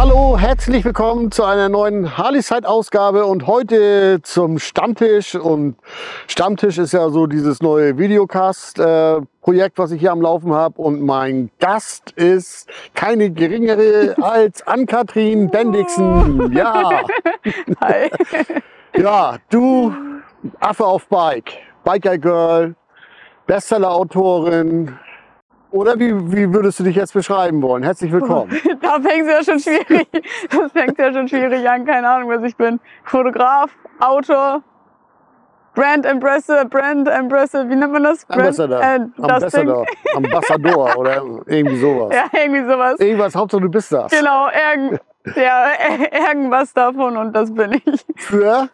Hallo, herzlich willkommen zu einer neuen Harley-Side-Ausgabe und heute zum Stammtisch. Und Stammtisch ist ja so dieses neue Videocast-Projekt, was ich hier am Laufen habe. Und mein Gast ist keine geringere als Ann-Kathrin Bendixen. Ja. Hi. Ja, du Affe auf Bike, Biker Girl, Bestseller-Autorin. Oder wie, wie würdest du dich jetzt beschreiben wollen? Herzlich willkommen. Da fängt es ja schon schwierig. Das fängt ja schon schwierig an. Keine Ahnung, was ich bin. Fotograf, Autor, Brand Ambassador, Brand Ambassador, wie nennt man das? Brand, Ambassador, äh, das Ambassador, Ambassador oder irgendwie sowas. Ja, irgendwie sowas. Irgendwas, Hauptsache du bist das. Genau, irgend, ja, irgendwas davon und das bin ich. Für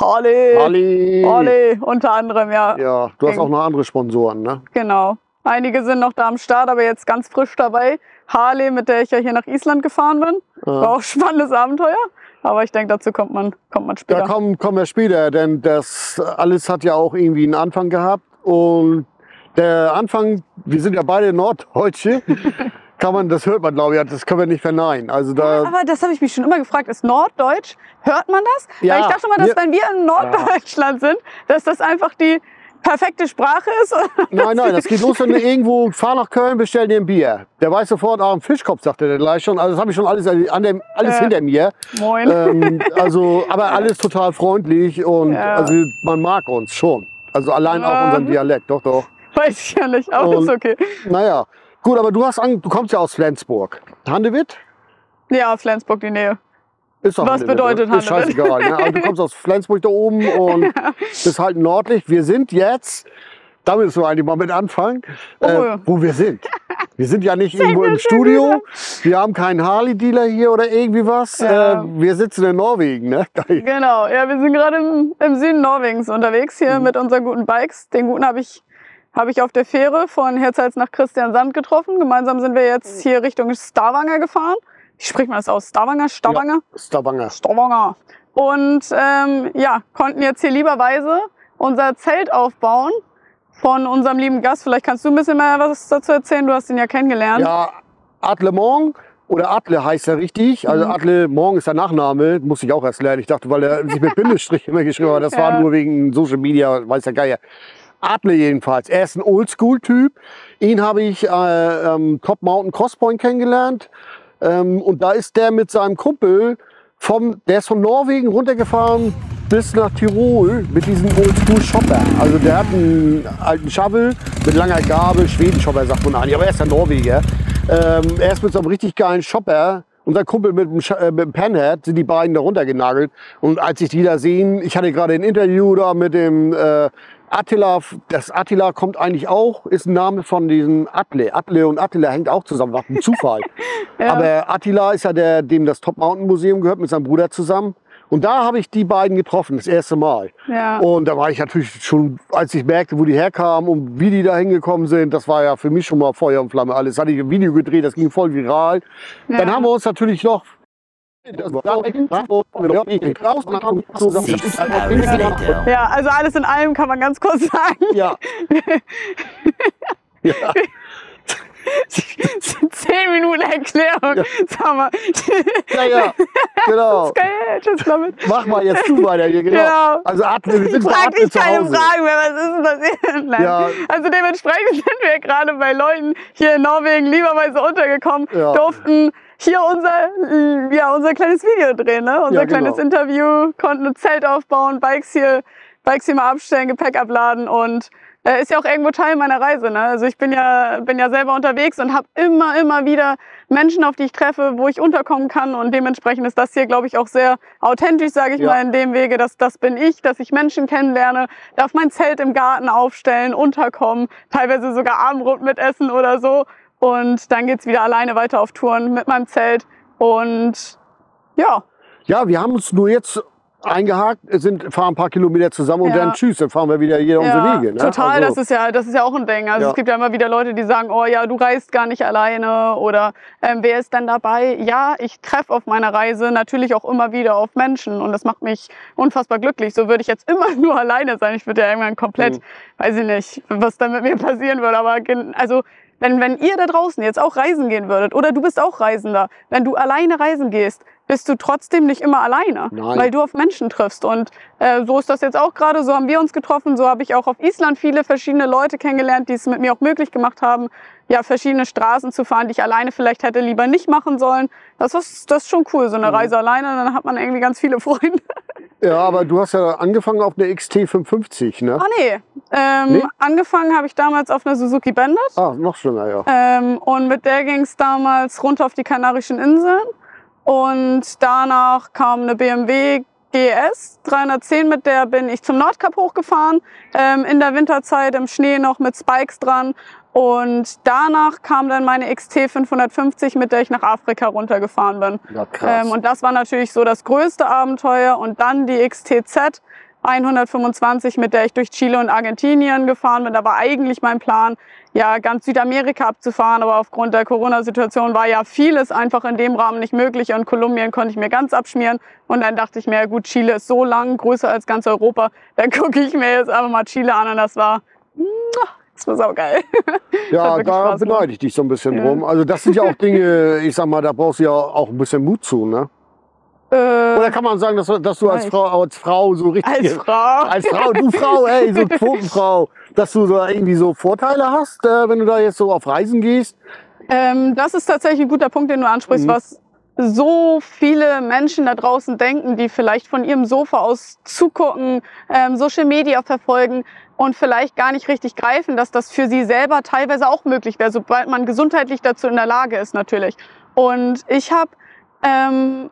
Harley. Ali. Harley, unter anderem, ja. Ja, du hast auch noch andere Sponsoren, ne? Genau. Einige sind noch da am Start, aber jetzt ganz frisch dabei. Harley, mit der ich ja hier nach Island gefahren bin. War auch ein spannendes Abenteuer. Aber ich denke, dazu kommt man, kommt man später. Da kommen, kommen wir später, denn das alles hat ja auch irgendwie einen Anfang gehabt. Und der Anfang, wir sind ja beide Norddeutsche, kann man, das hört man, glaube ich, das können wir nicht verneinen. Also da, Aber das habe ich mich schon immer gefragt. Ist Norddeutsch? Hört man das? Ja, Weil ich dachte immer, dass wir- wenn wir in Norddeutschland sind, dass das einfach die perfekte Sprache ist. nein, nein, das geht los, wenn du irgendwo, fahr nach Köln, bestell dir ein Bier. Der weiß sofort, ah, ein Fischkopf, sagt er gleich schon. Also das habe ich schon alles, an dem, alles Ja. hinter mir. Moin. Ähm, also, aber alles total freundlich und Ja. also man mag uns schon. Also allein auch Ja. unseren Dialekt, doch, doch. Weiß ich ja nicht, aber ist okay. Naja, gut, aber du hast an, du kommst ja aus Flensburg. Handewitt? Ja, Flensburg die Nähe. Ist doch Was Handewitt, bedeutet oder? Ist Handewitt? scheißegal. Ne? Also du kommst aus Flensburg da oben und bist halt nördlich. Wir sind jetzt, da müssen wir eigentlich mal mit anfangen, Oh. äh, wo wir sind. Wir sind ja nicht irgendwo im Studio. Wir haben keinen Harley-Dealer hier oder irgendwie was. Ja. Äh, wir sitzen in Norwegen. Ne? Genau, ja, wir sind gerade im, im Süden Norwegens unterwegs Mhm. hier mit unseren guten Bikes. Den guten habe ich, hab ich auf der Fähre von Herzhals nach Christiansand getroffen. Gemeinsam sind wir Mhm. jetzt hier Richtung Stavanger gefahren. Wie spricht man das aus? Stavanger? Stavanger? Stavanger. Stavanger. Und ähm, ja, konnten jetzt hier lieberweise unser Zelt aufbauen von unserem lieben Gast. Vielleicht kannst du ein bisschen mehr was dazu erzählen. Du hast ihn ja kennengelernt. Ja, Adle Morgen oder Adle heißt er richtig. Also Mhm. Adle Morgen ist der Nachname, muss ich auch erst lernen. Ich dachte, weil er sich mit Bindestrich immer geschrieben hat, das war Ja. nur wegen Social Media, weiß der Geier. Adle jedenfalls. Er ist ein Oldschool-Typ. Ihn habe ich äh, ähm, Top Mountain Crosspoint kennengelernt. Ähm, und da ist der mit seinem Kumpel vom, der ist von Norwegen runtergefahren bis nach Tirol mit diesem Oldschool-Shopper. Also der hat einen alten Shovel mit langer Gabel, Schweden-Shopper sagt man eigentlich, aber er ist ja Norweger. Ähm, er ist mit so einem richtig geilen Shopper und sein Kumpel mit dem, äh, mit dem Panhead sind die beiden da runtergenagelt. Und als ich die da sehen, ich hatte gerade ein Interview da mit dem äh, Attila, das Attila kommt eigentlich auch, ist ein Name von diesem Atle. Atle und Attila hängt auch zusammen, was ein Zufall. Ja. Aber Attila ist ja der, dem das Top Mountain Museum gehört, mit seinem Bruder zusammen. Und da habe ich die beiden getroffen, das erste Mal. Ja. Und da war ich natürlich schon, als ich merkte, wo die herkamen und wie die da hingekommen sind, das war ja für mich schon mal Feuer und Flamme alles. Hatte ich ein Video gedreht, das ging voll viral. Ja. Dann haben wir uns natürlich noch Ja, also alles in allem kann man ganz kurz sagen. Ja. ja. Zehn Minuten Erklärung. Sag mal. Ja, ja, genau. Mach mal jetzt du weiter hier, genau. Genau. Also Atle, wir sind bei Frag Atle dich zu keine. Fragen mehr, was ist denn passiert? Nein. Ja. Also dementsprechend sind wir gerade bei Leuten hier in Norwegen lieberweise untergekommen, Ja. durften hier unser, ja, unser kleines Video drehen, ne? unser Ja, genau. kleines Interview, konnten ein Zelt aufbauen, Bikes hier, Bikes hier mal abstellen, Gepäck abladen und ist ja auch irgendwo Teil meiner Reise. Ne? Also ich bin ja, bin ja selber unterwegs und habe immer, immer wieder Menschen, auf die ich treffe, wo ich unterkommen kann und dementsprechend ist das hier, glaube ich, auch sehr authentisch, sage ich Ja. mal, in dem Wege, dass das bin ich, dass ich Menschen kennenlerne, darf mein Zelt im Garten aufstellen, unterkommen, teilweise sogar Abendbrot mitessen oder so und dann geht's wieder alleine weiter auf Touren mit meinem Zelt und ja, Ja, wir haben uns nur jetzt eingehakt, sind, fahren ein paar Kilometer zusammen und Ja. dann tschüss, dann fahren wir wieder jeder unsere Ja, Wege. Ne? total, Also, das, ist ja, das ist ja auch ein Ding. Also Ja. es gibt ja immer wieder Leute, die sagen, oh ja, du reist gar nicht alleine oder ähm, wer ist denn dabei? Ja, ich treffe auf meiner Reise natürlich auch immer wieder auf Menschen und das macht mich unfassbar glücklich. So würde ich jetzt immer nur alleine sein. Ich würde ja irgendwann komplett, Mhm. weiß ich nicht, was da mit mir passieren würde, aber also wenn, wenn ihr da draußen jetzt auch reisen gehen würdet oder du bist auch Reisender, wenn du alleine reisen gehst, bist du trotzdem nicht immer alleine, Nein. weil du auf Menschen triffst. Und äh, so ist das jetzt auch gerade, so haben wir uns getroffen, so habe ich auch auf Island viele verschiedene Leute kennengelernt, die es mit mir auch möglich gemacht haben, ja, verschiedene Straßen zu fahren, die ich alleine vielleicht hätte lieber nicht machen sollen. Das ist, das ist schon cool, so eine Mhm. Reise alleine, dann hat man irgendwie ganz viele Freunde. ja, aber du hast ja angefangen auf eine XT550, ne? Ah nee, ähm, Nee? angefangen habe ich damals auf einer Suzuki Bandit. Ah, noch schlimmer, ja. Ähm, und mit der ging es damals runter auf die Kanarischen Inseln. Und danach kam eine BMW GS 310, mit der bin ich zum Nordkap hochgefahren. Ähm, in der Winterzeit im Schnee noch mit Spikes dran. Und danach kam dann meine XT 550, mit der ich nach Afrika runtergefahren bin. Ja, krass. Ähm, und das war natürlich so das größte Abenteuer. Und dann die XTZ 125, mit der ich durch Chile und Argentinien gefahren bin. Da war eigentlich mein Plan, ja, ganz Südamerika abzufahren. Aber aufgrund der Corona-Situation war ja vieles einfach in dem Rahmen nicht möglich. Und Kolumbien konnte ich mir ganz abschmieren. Und dann dachte ich mir, ja gut, Chile ist so lang, größer als ganz Europa. Dann gucke ich mir jetzt einfach mal Chile an. Und das war, das war saugeil. ja, da beneide ich dich so ein bisschen Ja. drum. Also das sind ja auch Dinge, ich sag mal, da brauchst du ja auch ein bisschen Mut zu, ne? Äh, Oder kann man sagen, dass, du- dass du als. Frau, als Frau so richtig... als Frau. Als Frau, du Frau, ey, so Quotenfrau, dass du so irgendwie so Vorteile hast, äh, wenn du da jetzt so auf Reisen gehst. Ähm, das ist tatsächlich ein guter Punkt, den du ansprichst, Mhm. was so viele Menschen da draußen denken, die vielleicht von ihrem Sofa aus zugucken, ähm, Social Media verfolgen und vielleicht gar nicht richtig greifen, dass das für sie selber teilweise auch möglich wäre, sobald man gesundheitlich dazu in der Lage ist natürlich. Und ich habe ähm,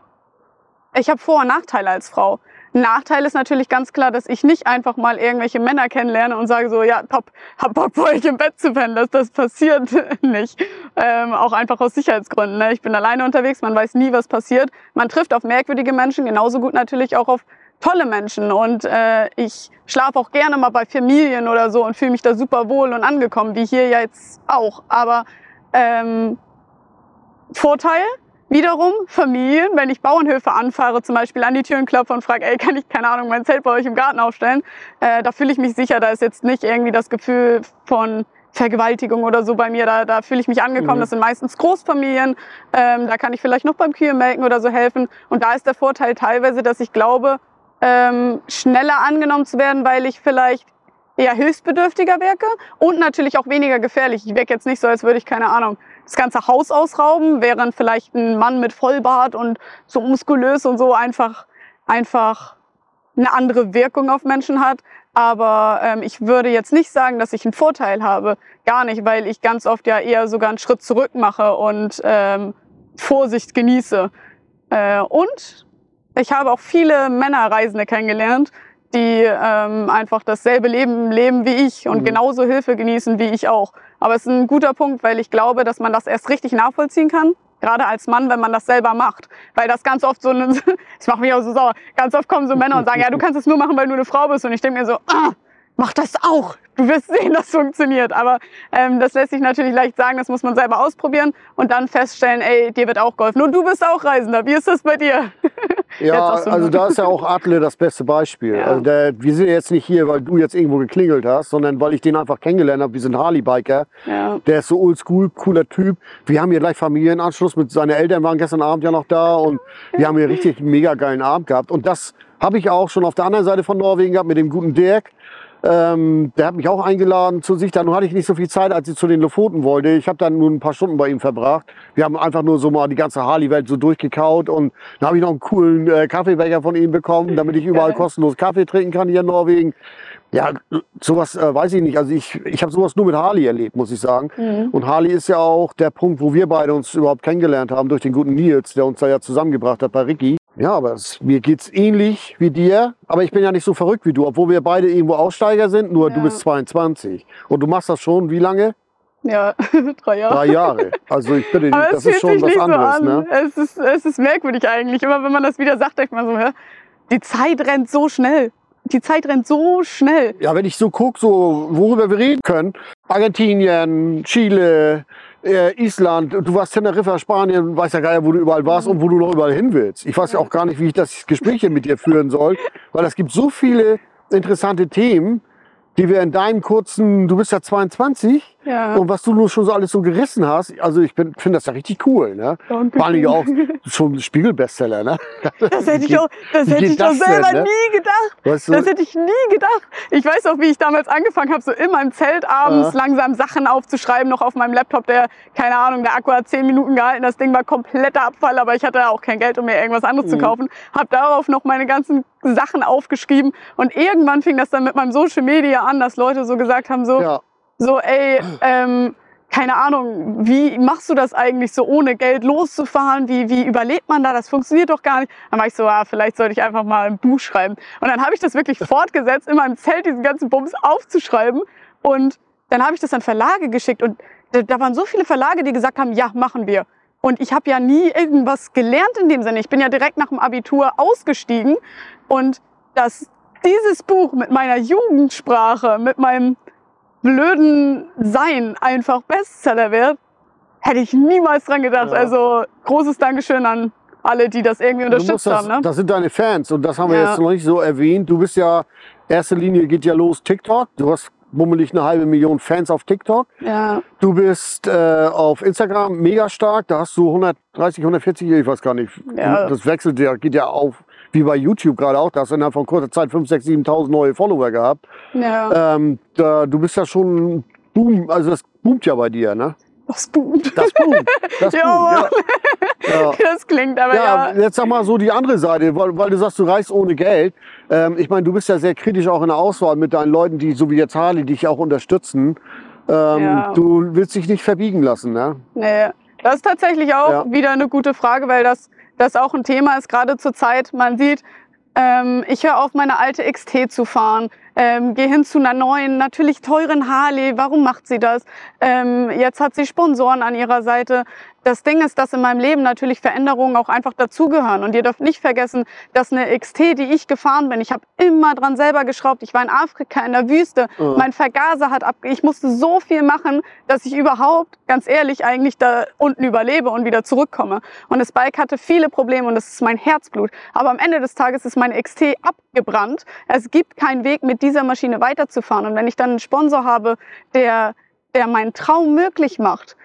ich habe Vor- und Nachteile als Frau. Nachteil ist natürlich ganz klar, dass ich nicht einfach mal irgendwelche Männer kennenlerne und sage so, ja, top, hab Bock bei euch im Bett zu pennen. Das, das passiert nicht. Ähm, auch einfach aus Sicherheitsgründen. Ne? Ich bin alleine unterwegs, man weiß nie, was passiert. Man trifft auf merkwürdige Menschen, genauso gut natürlich auch auf tolle Menschen. Und äh, ich schlafe auch gerne mal bei Familien oder so und fühle mich da super wohl und angekommen, wie hier ja jetzt auch. Aber ähm, Vorteil, Wiederum Familien, wenn ich Bauernhöfe anfahre, zum Beispiel an die Türen klopfe und frage, ey, kann ich, keine Ahnung, mein Zelt bei euch im Garten aufstellen, äh, da fühle ich mich sicher, da ist jetzt nicht irgendwie das Gefühl von Vergewaltigung oder so bei mir, da, da fühle ich mich angekommen. Mhm. Das sind meistens Großfamilien, ähm, da kann ich vielleicht noch beim Kühemelken oder so helfen. Und da ist der Vorteil teilweise, dass ich glaube, ähm, schneller angenommen zu werden, weil ich vielleicht eher hilfsbedürftiger wirke und natürlich auch weniger gefährlich. Ich wirke jetzt nicht so, als würde ich, keine Ahnung, das ganze Haus ausrauben, während vielleicht ein Mann mit Vollbart und so muskulös und so einfach, einfach eine andere Wirkung auf Menschen hat. Aber ähm, ich würde jetzt nicht sagen, dass ich einen Vorteil habe. Gar nicht, weil ich ganz oft ja eher sogar einen Schritt zurück mache und ähm, Vorsicht genieße. Äh, und ich habe auch viele Männerreisende kennengelernt, die ähm, einfach dasselbe Leben leben wie ich und Mhm. genauso Hilfe genießen wie ich auch. Aber es ist ein guter Punkt, weil ich glaube, dass man das erst richtig nachvollziehen kann. Gerade als Mann, wenn man das selber macht. Weil das ganz oft so eine, das macht mich auch so sauer. Ganz oft kommen so Männer und sagen, ja, du kannst es nur machen, weil du eine Frau bist. Und ich denke mir so, ah, mach das auch. Du wirst sehen, das funktioniert. Aber ähm, das lässt sich natürlich leicht sagen, das muss man selber ausprobieren und dann feststellen, ey, dir wird auch geholfen. Und du bist auch Reisender. Wie ist das bei dir? Ja, also da ist ja auch Adle das beste Beispiel. Ja. Also der, wir sind jetzt nicht hier, weil du jetzt irgendwo geklingelt hast, sondern weil ich den einfach kennengelernt habe. Wir sind Harley-Biker. Ja. Der ist so oldschool, cooler Typ. Wir haben hier gleich Familienanschluss. Mit seine Eltern waren gestern Abend ja noch da und wir haben hier richtig einen mega geilen Abend gehabt. Und das habe ich auch schon auf der anderen Seite von Norwegen gehabt mit dem guten Dirk. Ähm, der hat mich auch eingeladen zu sich. Dann hatte ich nicht so viel Zeit, als ich zu den Lofoten wollte. Ich habe dann nur ein paar Stunden bei ihm verbracht. Wir haben einfach nur so mal die ganze Harley-Welt so durchgekaut. Und dann habe ich noch einen coolen äh, Kaffeebecher von ihm bekommen, damit ich überall kostenlos Kaffee trinken kann hier in Norwegen. Ja, sowas äh, weiß ich nicht. Also ich, ich habe sowas nur mit Harley erlebt, muss ich sagen. Mhm. Und Harley ist ja auch der Punkt, wo wir beide uns überhaupt kennengelernt haben, durch den guten Nils, der uns da ja zusammengebracht hat bei Ricky. Ja, aber es, mir geht's ähnlich wie dir, aber ich bin ja nicht so verrückt wie du, obwohl wir beide irgendwo Aussteiger sind, nur du Ja. bist 22. Und du machst das schon wie lange? Ja, drei Jahre. Drei Jahre. Also ich bitte dich, das ist schon was nicht anderes, so ne? Es, ist, es ist merkwürdig eigentlich. Immer wenn man das wieder sagt, denkt man so, hä? die Zeit rennt so schnell. Die Zeit rennt so schnell. Ja, wenn ich so gucke, so, worüber wir reden können, Argentinien, Chile, äh, Island, du warst Teneriffa, Spanien, weiß ja gar nicht, wo du überall warst und wo du noch überall hin willst. Ich weiß ja auch gar nicht, wie ich das Gespräch hier mit dir führen soll, weil es gibt so viele interessante Themen, die wir in deinem kurzen, du bist ja 22, Ja. und was du nur schon so alles so gerissen hast, also ich finde das ja richtig cool, ne? Vor allem auch schon Spiegelbestseller, ne? Das hätte ich auch, das hätte ich doch das denn, selber ne? nie gedacht. Weißt du? Das hätte ich nie gedacht. Ich weiß auch, wie ich damals angefangen habe, so in meinem Zelt abends Ja. langsam Sachen aufzuschreiben, noch auf meinem Laptop, der, keine Ahnung, der Akku hat zehn Minuten gehalten, das Ding war kompletter Abfall, aber ich hatte auch kein Geld, um mir irgendwas anderes zu Mhm. kaufen. Habe darauf noch meine ganzen Sachen aufgeschrieben und irgendwann fing das dann mit meinem Social Media an, dass Leute so gesagt haben, so, ja, so, ey, ähm, keine Ahnung, wie machst du das eigentlich so ohne Geld loszufahren? Wie, wie überlebt man da? Das funktioniert doch gar nicht. Dann war ich so, ah, vielleicht sollte ich einfach mal ein Buch schreiben. Und dann habe ich das wirklich fortgesetzt, in meinem Zelt diesen ganzen Bums aufzuschreiben. Und dann habe ich das an Verlage geschickt. Und da, da waren so viele Verlage, die gesagt haben, ja, machen wir. Und ich habe ja nie irgendwas gelernt in dem Sinne. Ich bin ja direkt nach dem Abitur ausgestiegen. Und dass dieses Buch mit meiner Jugendsprache, mit meinem blöden Sein einfach Bestseller wird, hätte ich niemals dran gedacht. Ja. Also großes Dankeschön an alle, die das irgendwie unterstützt das, haben. Ne? das sind deine Fans und das haben wir Ja. jetzt noch nicht so erwähnt. Du bist ja, erste Linie geht ja los TikTok. Du hast bummelig eine halbe Million Fans auf TikTok. Ja, Du bist äh, auf Instagram mega stark. Da hast du 130, 140, ich weiß gar nicht. Ja. Das wechselt ja, geht ja auf, wie bei YouTube gerade auch. Da hast du innerhalb von kurzer Zeit 5, 6, 7.000 neue Follower gehabt. ja, Ähm, da, du bist ja schon Boom, also das boomt ja bei dir, ne? das boomt. Das boomt. Das boomt, ja. ja. Das klingt aber Ja, ja. jetzt sag mal so die andere Seite, weil, weil du sagst, du reist ohne Geld. Ähm, ich meine, du bist ja sehr kritisch auch in der Auswahl mit deinen Leuten, die so wie jetzt Harley dich auch unterstützen. Ähm, Ja. Du willst dich nicht verbiegen lassen, ne? Nee, das ist tatsächlich auch Ja. wieder eine gute Frage, weil das, das auch ein Thema ist, gerade zur Zeit. Man sieht, ähm, ich höre auf, meine alte XT zu fahren, ähm, gehe hin zu einer neuen, natürlich teuren Harley. Warum macht sie das? Ähm, jetzt hat sie Sponsoren an ihrer Seite. Das Ding ist, dass in meinem Leben natürlich Veränderungen auch einfach dazugehören. Und ihr dürft nicht vergessen, dass eine XT, die ich gefahren bin, ich habe immer dran selber geschraubt. Ich war in Afrika in der Wüste. Mhm. Mein Vergaser hat ab. Ich musste so viel machen, dass ich überhaupt, ganz ehrlich, eigentlich da unten überlebe und wieder zurückkomme. Und das Bike hatte viele Probleme und das ist mein Herzblut. Aber am Ende des Tages ist meine XT abgebrannt. Es gibt keinen Weg, mit dieser Maschine weiterzufahren. Und wenn ich dann einen Sponsor habe, der, der meinen Traum möglich macht,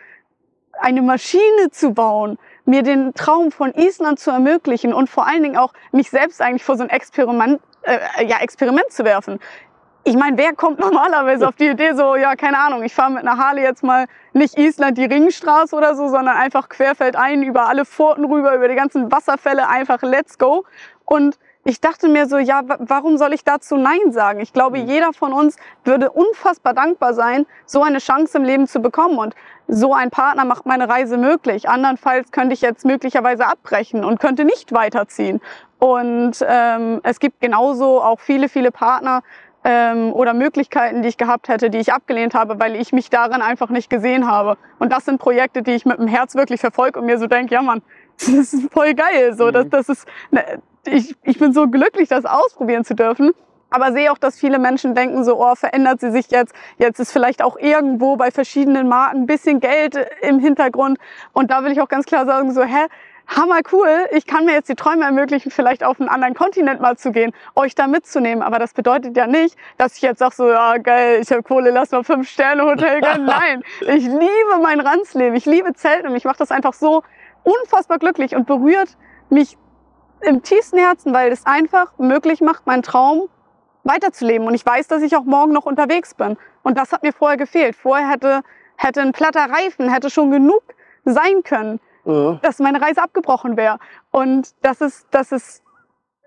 eine Maschine zu bauen, mir den Traum von Island zu ermöglichen und vor allen Dingen auch mich selbst eigentlich vor so ein Experiment, äh, ja, Experiment zu werfen. Ich meine, wer kommt normalerweise auf die Idee so, ja, keine Ahnung, ich fahre mit einer Harley jetzt mal nicht Island die Ringstraße oder so, sondern einfach querfeldein über alle Furten rüber, über die ganzen Wasserfälle, einfach let's go. Und ich dachte mir so, ja, wa- warum soll ich dazu Nein sagen? Ich glaube, jeder von uns würde unfassbar dankbar sein, so eine Chance im Leben zu bekommen. Und so ein Partner macht meine Reise möglich. Andernfalls könnte ich jetzt möglicherweise abbrechen und könnte nicht weiterziehen. Und ähm, es gibt genauso auch viele, viele Partner ähm, oder Möglichkeiten, die ich gehabt hätte, die ich abgelehnt habe, weil ich mich darin einfach nicht gesehen habe. Und das sind Projekte, die ich mit dem Herz wirklich verfolge und mir so denke, ja Mann, das ist voll geil. So, das, das ist, ne, ich, ich bin so glücklich, das ausprobieren zu dürfen. Aber sehe auch, dass viele Menschen denken so, oh, verändert sie sich jetzt? Jetzt ist vielleicht auch irgendwo bei verschiedenen Marken ein bisschen Geld im Hintergrund. Und da will ich auch ganz klar sagen so, hä? Hammer cool, ich kann mir jetzt die Träume ermöglichen, vielleicht auf einen anderen Kontinent mal zu gehen, euch da mitzunehmen. Aber das bedeutet ja nicht, dass ich jetzt sage so, ja geil, ich habe Kohle, lass mal fünf Sterne Hotel gönnen. Nein, ich liebe mein Ranzleben, ich liebe Zelten und mich macht das einfach so unfassbar glücklich und berührt mich im tiefsten Herzen, weil es einfach möglich macht, meinen Traum weiterzuleben. Und ich weiß, dass ich auch morgen noch unterwegs bin. Und das hat mir vorher gefehlt. Vorher hätte, hätte ein platter Reifen, hätte schon genug sein können, Ja. dass meine Reise abgebrochen wäre. Und das ist, das ist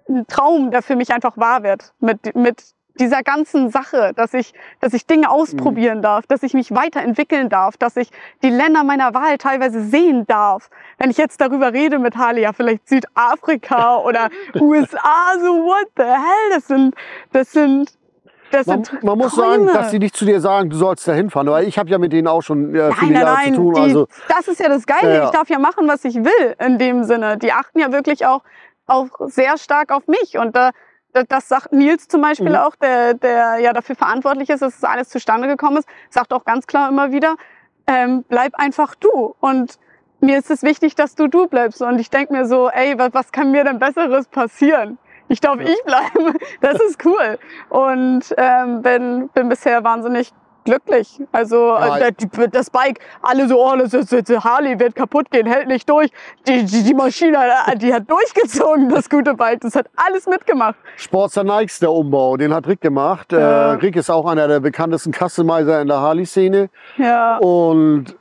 ein Traum, der für mich einfach wahr wird. Mit, mit dieser ganzen Sache, dass ich, dass ich Dinge ausprobieren darf, dass ich mich weiterentwickeln darf, dass ich die Länder meiner Wahl teilweise sehen darf. Wenn ich jetzt darüber rede mit Harley, ja, vielleicht Südafrika oder USA, so what the hell, das sind, das sind, das Man, sind man muss Träume. sagen, dass sie nicht zu dir sagen, du sollst da hinfahren. Weil ich habe ja mit denen auch schon äh, Nein, viele nein, Jahre nein. zu tun. Die, Also, das ist ja das Geile. Ja. Ich darf ja machen, was ich will in dem Sinne. Die achten ja wirklich auch auch sehr stark auf mich. Und da- das sagt Nils zum Beispiel Mhm. auch, der, der ja dafür verantwortlich ist, dass das alles zustande gekommen ist, sagt auch ganz klar immer wieder, ähm, bleib einfach du. Und mir ist es wichtig, dass du du bleibst. Und ich denke mir so, ey, was, was kann mir denn Besseres passieren? Ich darf Ja. ich bleiben. Das ist cool. Und ähm, bin, bin bisher wahnsinnig glücklich. Also Ja, äh, das Bike, alle so, oh, das ist, das Harley wird kaputt gehen, hält nicht durch. Die, die, die Maschine, äh, die hat durchgezogen, das gute Bike. Das hat alles mitgemacht. Sportster Nikes, der Umbau, den hat Rick gemacht. Ja. Äh, Rick ist auch einer der bekanntesten Customizer in der Harley-Szene. Ja, Und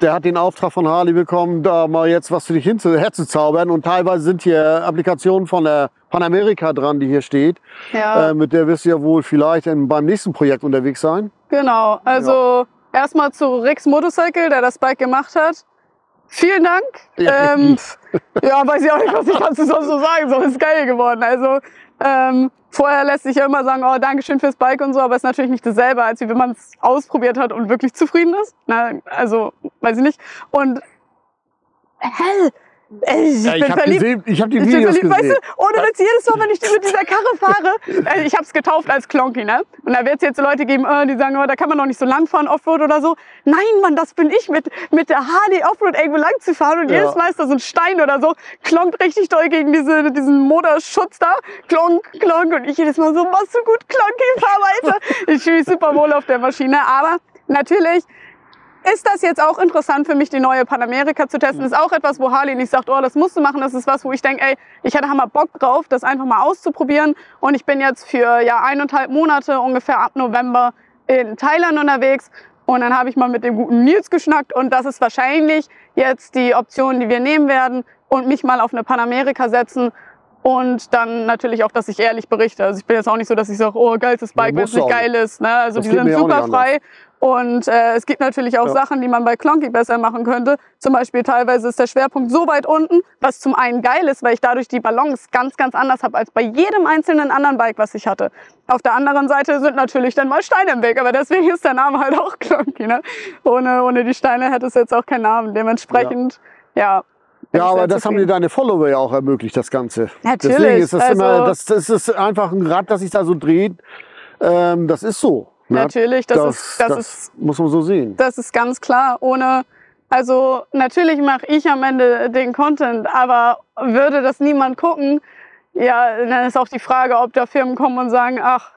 der hat den Auftrag von Harley bekommen, da mal jetzt was für dich hinzu- herzuzaubern. Und teilweise sind hier Applikationen von der Panamerika dran, die hier steht. ja. Äh, mit der wirst du ja wohl vielleicht in, beim nächsten Projekt unterwegs sein. Genau, also erstmal zu Ricks Motorcycle, der das Bike gemacht hat. Vielen Dank. Ja. Ähm, ja, weiß ich auch nicht, was ich dazu sonst so sagen soll. Ist geil geworden. Also ähm, vorher lässt sich ja immer sagen, oh, Dankeschön fürs Bike und so, aber ist natürlich nicht dasselbe, als wie wenn man es ausprobiert hat und wirklich zufrieden ist. Na, also, weiß ich nicht. Und hell, ey, ich Ja, bin ich habe verliebt. gesehen, ich habe die bin Videos verliebt, gesehen. weißt du, ohne Witz, jedes Mal, wenn ich mit dieser Karre fahre, äh, ich habe es getauft als Klonky, ne? Und da wird es jetzt Leute geben, äh, die sagen, oh, da kann man noch nicht so lang fahren, Offroad oder so. Nein, Mann, das bin ich, mit, mit der Harley Offroad irgendwo lang zu fahren und Ja. jedes Mal ist da so ein Stein oder so, klonkt richtig doll gegen diese, diesen Motorschutz da, klonk, klonk und ich jedes Mal so, machst du gut, Klonky, fahr weiter. Ich fühle mich super wohl auf der Maschine, aber natürlich ist das jetzt auch interessant für mich, die neue Panamerika zu testen. Ist auch etwas, wo Harley nicht sagt, oh, das musst du machen. Das ist was, wo ich denke, ey, ich hatte hammer Bock drauf, das einfach mal auszuprobieren. Und ich bin jetzt für ja eineinhalb Monate ungefähr ab November in Thailand unterwegs. Und dann habe ich mal mit dem guten Nils geschnackt. Und das ist wahrscheinlich jetzt die Option, die wir nehmen werden. Und mich mal auf eine Panamerika setzen. Und dann natürlich auch, dass ich ehrlich berichte. Also ich bin jetzt auch nicht so, dass ich sage, oh, geilstes Bike, wenn es nicht geil ist. Ne? Also Das die sind super frei. Und äh, es gibt natürlich auch Ja. Sachen, die man bei Clonky besser machen könnte. Zum Beispiel teilweise ist der Schwerpunkt so weit unten, was zum einen geil ist, weil ich dadurch die Balance ganz, ganz anders habe als bei jedem einzelnen anderen Bike, was ich hatte. Auf der anderen Seite sind natürlich dann mal Steine im Weg, aber deswegen ist der Name halt auch Clonky. Ne? Ohne, ohne die Steine hätte es jetzt auch keinen Namen. Dementsprechend, ja. Ja, ich aber das haben dir deine Follower ja auch ermöglicht, das Ganze. Natürlich, Deswegen ist das also- immer, das, das ist einfach ein Rad, das sich da so dreht. Ähm, das ist so. Natürlich, das, ist, das, ist muss man so sehen. Das ist ganz klar. Ohne, also natürlich mache ich am Ende den Content, aber würde das niemand gucken, ja, dann ist auch die Frage, ob da Firmen kommen und sagen, ach,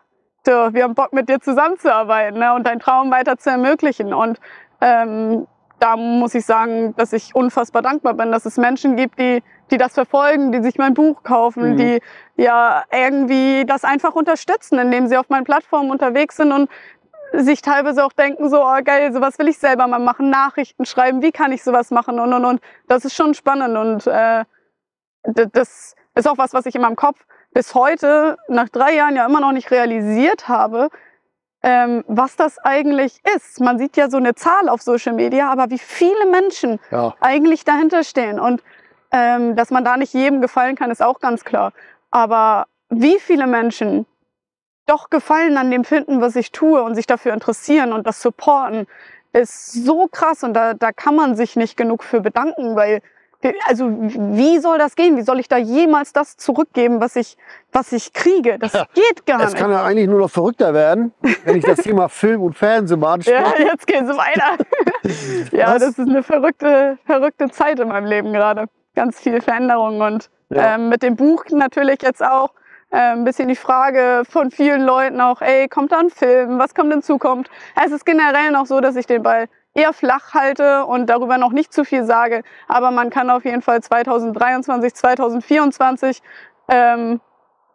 du, wir haben Bock mit dir zusammenzuarbeiten ne, und deinen Traum weiter zu ermöglichen. Und ähm, da muss ich sagen, dass ich unfassbar dankbar bin, dass es Menschen gibt, die, die das verfolgen, die sich mein Buch kaufen, Mhm. die ja irgendwie das einfach unterstützen, indem sie auf meinen Plattformen unterwegs sind und sich teilweise auch denken, so, oh geil, sowas will ich selber mal machen, Nachrichten schreiben, wie kann ich sowas machen und und und. Das ist schon spannend und äh, das ist auch was, was ich in meinem Kopf bis heute, nach drei Jahren ja immer noch nicht realisiert habe, ähm, was das eigentlich ist. Man sieht ja so eine Zahl auf Social Media, aber wie viele Menschen Ja. eigentlich dahinter stehen. Und ähm, dass man da nicht jedem gefallen kann, ist auch ganz klar. Aber wie viele Menschen doch Gefallen an dem finden, was ich tue und sich dafür interessieren und das supporten, ist so krass. Und da, da kann man sich nicht genug für bedanken, weil also wie soll das gehen? Wie soll ich da jemals das zurückgeben, was ich, was ich kriege? Das geht gar Es nicht. kann ja eigentlich nur noch verrückter werden, wenn ich das Thema Film und Fernsehen mal anspreche. Ja, jetzt geht's weiter. ja, Was? das ist eine verrückte, verrückte Zeit in meinem Leben gerade. Ganz viele Veränderungen und Ja. ähm, mit dem Buch natürlich jetzt auch äh, ein bisschen die Frage von vielen Leuten auch, ey, kommt da ein Film? Was kommt in Zukunft? Es ist generell noch so, dass ich den Ball eher flach halte und darüber noch nicht zu viel sage. Aber man kann auf jeden Fall 2023, 2024 ähm,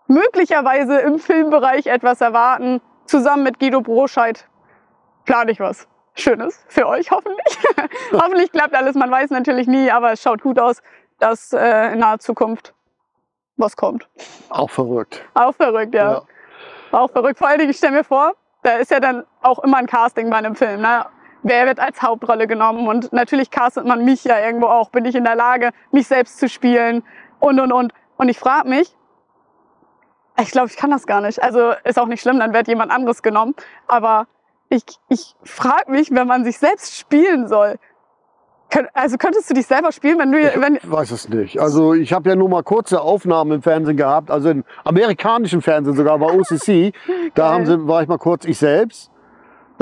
möglicherweise im Filmbereich etwas erwarten. Zusammen mit Guido Broscheid plane ich was Schönes für euch, hoffentlich. hoffentlich klappt alles, man weiß natürlich nie, aber es schaut gut aus, dass äh, in naher Zukunft was kommt. Auch verrückt. Auch verrückt, ja. Auch verrückt. Vor allen Dingen, ich stelle mir vor, da ist ja dann auch immer ein Casting bei einem Film. Ne? Wer wird als Hauptrolle genommen? Und natürlich castet man mich ja irgendwo auch. Bin ich in der Lage, mich selbst zu spielen? Und, und, und. Und ich frage mich, ich glaube, ich kann das gar nicht. Also ist auch nicht schlimm, dann wird jemand anderes genommen. Aber ich, ich frage mich, wenn man sich selbst spielen soll, Also könntest du dich selber spielen, wenn du, wenn, Ich weiß es nicht. Also ich habe ja nur mal kurze Aufnahmen im Fernsehen gehabt, also im amerikanischen Fernsehen sogar bei OCC. Da haben sie, war ich mal kurz ich selbst.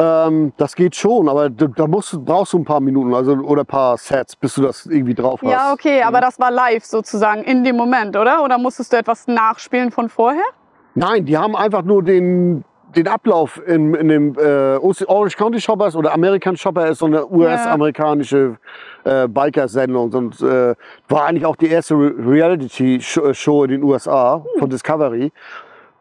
Ähm, das geht schon, aber da, musst, brauchst du ein paar Minuten also, oder ein paar Sets, bis du das irgendwie drauf hast. ja, okay, aber das war live sozusagen in dem Moment, oder? Oder musstest du etwas nachspielen von vorher? Nein, die haben einfach nur den, den Ablauf in, in dem äh, Orange County Shoppers oder American Shopper ist so eine US-amerikanische äh, Biker-Sendung und äh, war eigentlich auch die erste Re Reality-Show in den USA von Discovery.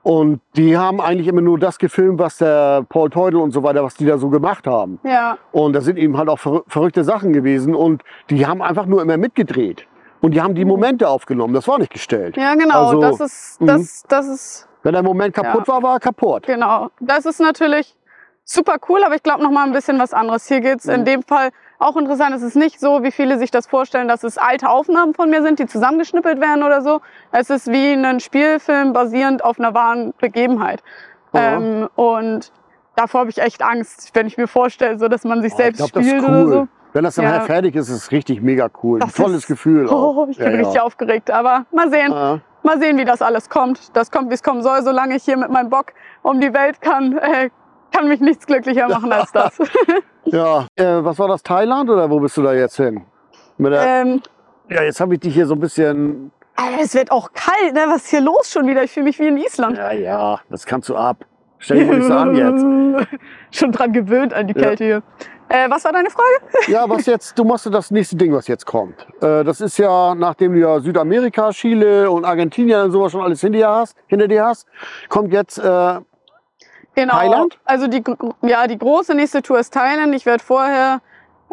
Und die haben eigentlich immer nur das gefilmt, was der Paul Teudel und so weiter, was die da so gemacht haben. Ja. Und da sind eben halt auch verrü- verrückte Sachen gewesen und die haben einfach nur immer mitgedreht. Und die haben die Momente aufgenommen, das war nicht gestellt. Ja, genau. Also, das ist, mhm. das, das ist Wenn der Moment kaputt war, war er kaputt. Genau. Das ist natürlich super cool, aber ich glaube noch mal ein bisschen was anderes. Hier geht's in Mhm. dem Fall auch interessant. Es ist nicht so, wie viele sich das vorstellen, dass es alte Aufnahmen von mir sind, die zusammengeschnippelt werden oder so. Es ist wie ein Spielfilm basierend auf einer wahren Begebenheit. Ja. Ähm, und davor habe ich echt Angst, wenn ich mir vorstelle, so dass man sich Oh, selbst ich glaub, das spielt ist oder cool. so. Wenn das dann Ja. halt fertig ist, ist es richtig mega cool. Ein Das tolles ist- Gefühl. Auch. Oh, ich bin Ja, richtig ja. aufgeregt. Aber mal sehen. Mal sehen, wie das alles kommt. Das kommt, wie es kommen soll. Solange ich hier mit meinem Bock um die Welt kann, äh, kann mich nichts glücklicher machen als das. Ja, äh, was war das? Thailand oder wo bist du da jetzt hin? Der, ähm, ja, jetzt habe ich dich hier so ein bisschen. Es wird auch kalt, ne? Was ist hier los schon wieder? Ich fühle mich wie in Island. Ja, ja, das kannst du ab. Stell dich mal nicht so an jetzt. schon dran gewöhnt an die Ja. Kälte hier. Äh, was war deine Frage? Ja, was jetzt? Du machst das nächste Ding, was jetzt kommt. Äh, das ist ja, nachdem du ja Südamerika, Chile und Argentinien und sowas schon alles hinter dir hast, hinter dir hast kommt jetzt. Äh, Genau. Thailand? Also die, ja, die große nächste Tour ist Thailand. Ich werde vorher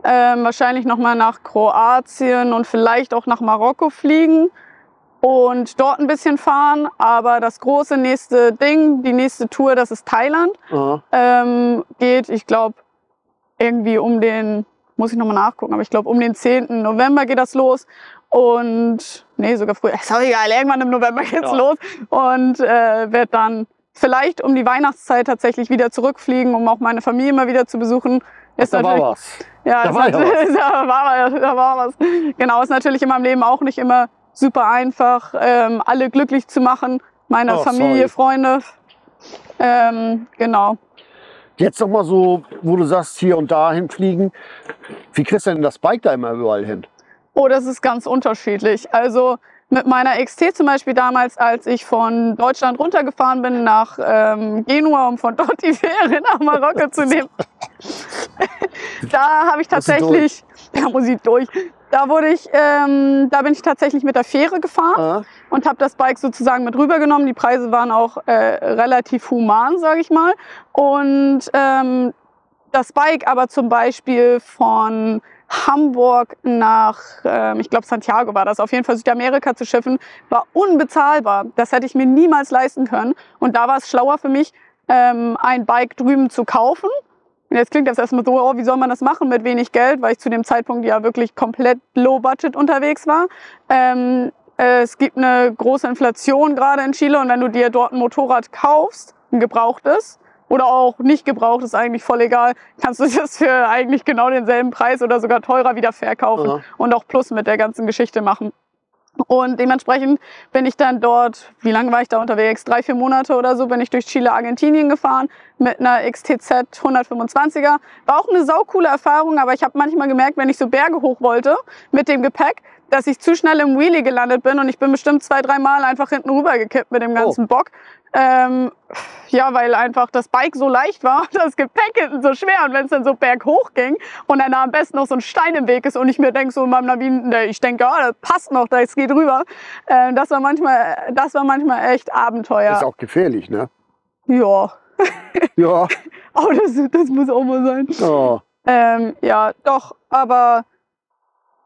ähm, wahrscheinlich nochmal nach Kroatien und vielleicht auch nach Marokko fliegen und dort ein bisschen fahren. Aber das große nächste Ding, die nächste Tour, das ist Thailand. äh, ähm, geht, ich glaube, irgendwie um den, muss ich nochmal nachgucken, aber ich glaube, um den 10. November geht das los. Und, nee, sogar früher, ist auch egal, irgendwann im November geht's Ja. los. Und äh, werde dann vielleicht um die Weihnachtszeit tatsächlich wieder zurückfliegen, um auch meine Familie mal wieder zu besuchen. Ist da war was. ja, Da ist war ja natürlich- da, war, da war was. Genau, ist natürlich in meinem Leben auch nicht immer super einfach, ähm, alle glücklich zu machen. Meine Oh, Familie, sorry. Freunde. Ähm, genau. Jetzt noch mal so, wo du sagst, hier und da hinfliegen. Wie kriegst du denn das Bike da immer überall hin? Oh, das ist ganz unterschiedlich. Also mit meiner XT zum Beispiel damals, als ich von Deutschland runtergefahren bin nach ähm, Genua, um von dort die Fähre nach Marokko zu nehmen. da habe ich tatsächlich, da muss ich durch. Da wurde ich, ähm, da bin ich tatsächlich mit der Fähre gefahren Äh, und habe das Bike sozusagen mit rübergenommen. Die Preise waren auch äh, relativ human, sage ich mal. Und ähm, das Bike aber zum Beispiel von Hamburg nach, ähm, ich glaube Santiago war das, auf jeden Fall Südamerika zu schiffen, war unbezahlbar. Das hätte ich mir niemals leisten können. Und da war es schlauer für mich, ähm, ein Bike drüben zu kaufen. Und jetzt klingt das erstmal so, oh, wie soll man das machen mit wenig Geld, weil ich zu dem Zeitpunkt ja wirklich komplett low budget unterwegs war. Ähm, äh, es gibt eine große Inflation gerade in Chile und wenn du dir dort ein Motorrad kaufst, ein gebrauchtes, oder auch nicht gebraucht, ist eigentlich voll egal, kannst du das für eigentlich genau denselben Preis oder sogar teurer wieder verkaufen Aha. und auch Plus mit der ganzen Geschichte machen. Und dementsprechend bin ich dann dort, wie lange war ich da unterwegs? Drei, vier Monate oder so bin ich durch Chile, Argentinien gefahren mit einer XTZ 125er. War auch eine saukoole Erfahrung, aber ich habe manchmal gemerkt, wenn ich so Berge hoch wollte mit dem Gepäck, dass ich zu schnell im Wheelie gelandet bin und ich bin bestimmt zwei, drei Mal einfach hinten rüber gekippt mit dem ganzen Bock. Ähm, ja, weil einfach das Bike so leicht war, das Gepäck hinten so schwer und wenn es dann so berghoch ging und dann da am besten noch so ein Stein im Weg ist und ich mir denke so in meinem Navin, ne, ich denke, ah, das passt noch, das geht rüber. Äh, das war manchmal, das war manchmal echt Abenteuer. Ist auch gefährlich, ne? ja, Ja. oh, das, das muss auch mal sein. ja. Ähm, ja, doch, aber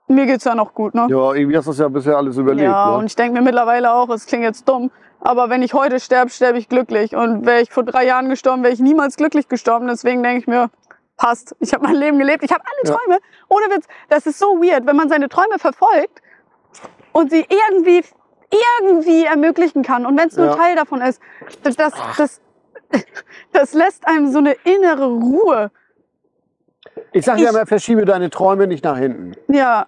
mir geht's ja noch gut, ne? Ja, irgendwie hast du das ja bisher alles überlebt. Ja, ne? und ich denke mir mittlerweile auch, es klingt jetzt dumm, aber wenn ich heute sterbe, sterbe ich glücklich. Und wäre ich vor drei Jahren gestorben, wäre ich niemals glücklich gestorben. Deswegen denke ich mir, passt. Ich habe mein Leben gelebt. Ich habe alle Ja. Träume. Ohne Witz. Das ist so weird, wenn man seine Träume verfolgt und sie irgendwie, irgendwie ermöglichen kann. Und wenn es nur Ja. Teil davon ist, das, das, das, das lässt einem so eine innere Ruhe. Ich sage ja immer, verschiebe deine Träume nicht nach hinten. Ja.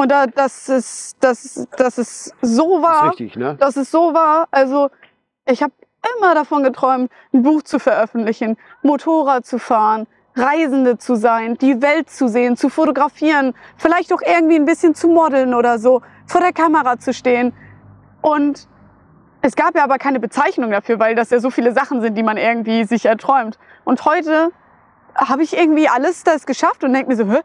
Und da, das ist, das, das ist so Das wahr. ist richtig, ne? dass es so war. Also ich habe immer davon geträumt, ein Buch zu veröffentlichen, Motorrad zu fahren, Reisende zu sein, die Welt zu sehen, zu fotografieren, vielleicht auch irgendwie ein bisschen zu modeln oder so, vor der Kamera zu stehen. Und es gab ja aber keine Bezeichnung dafür, weil das ja so viele Sachen sind, die man irgendwie sich erträumt. Und heute habe ich irgendwie alles das geschafft und denke mir so, hä?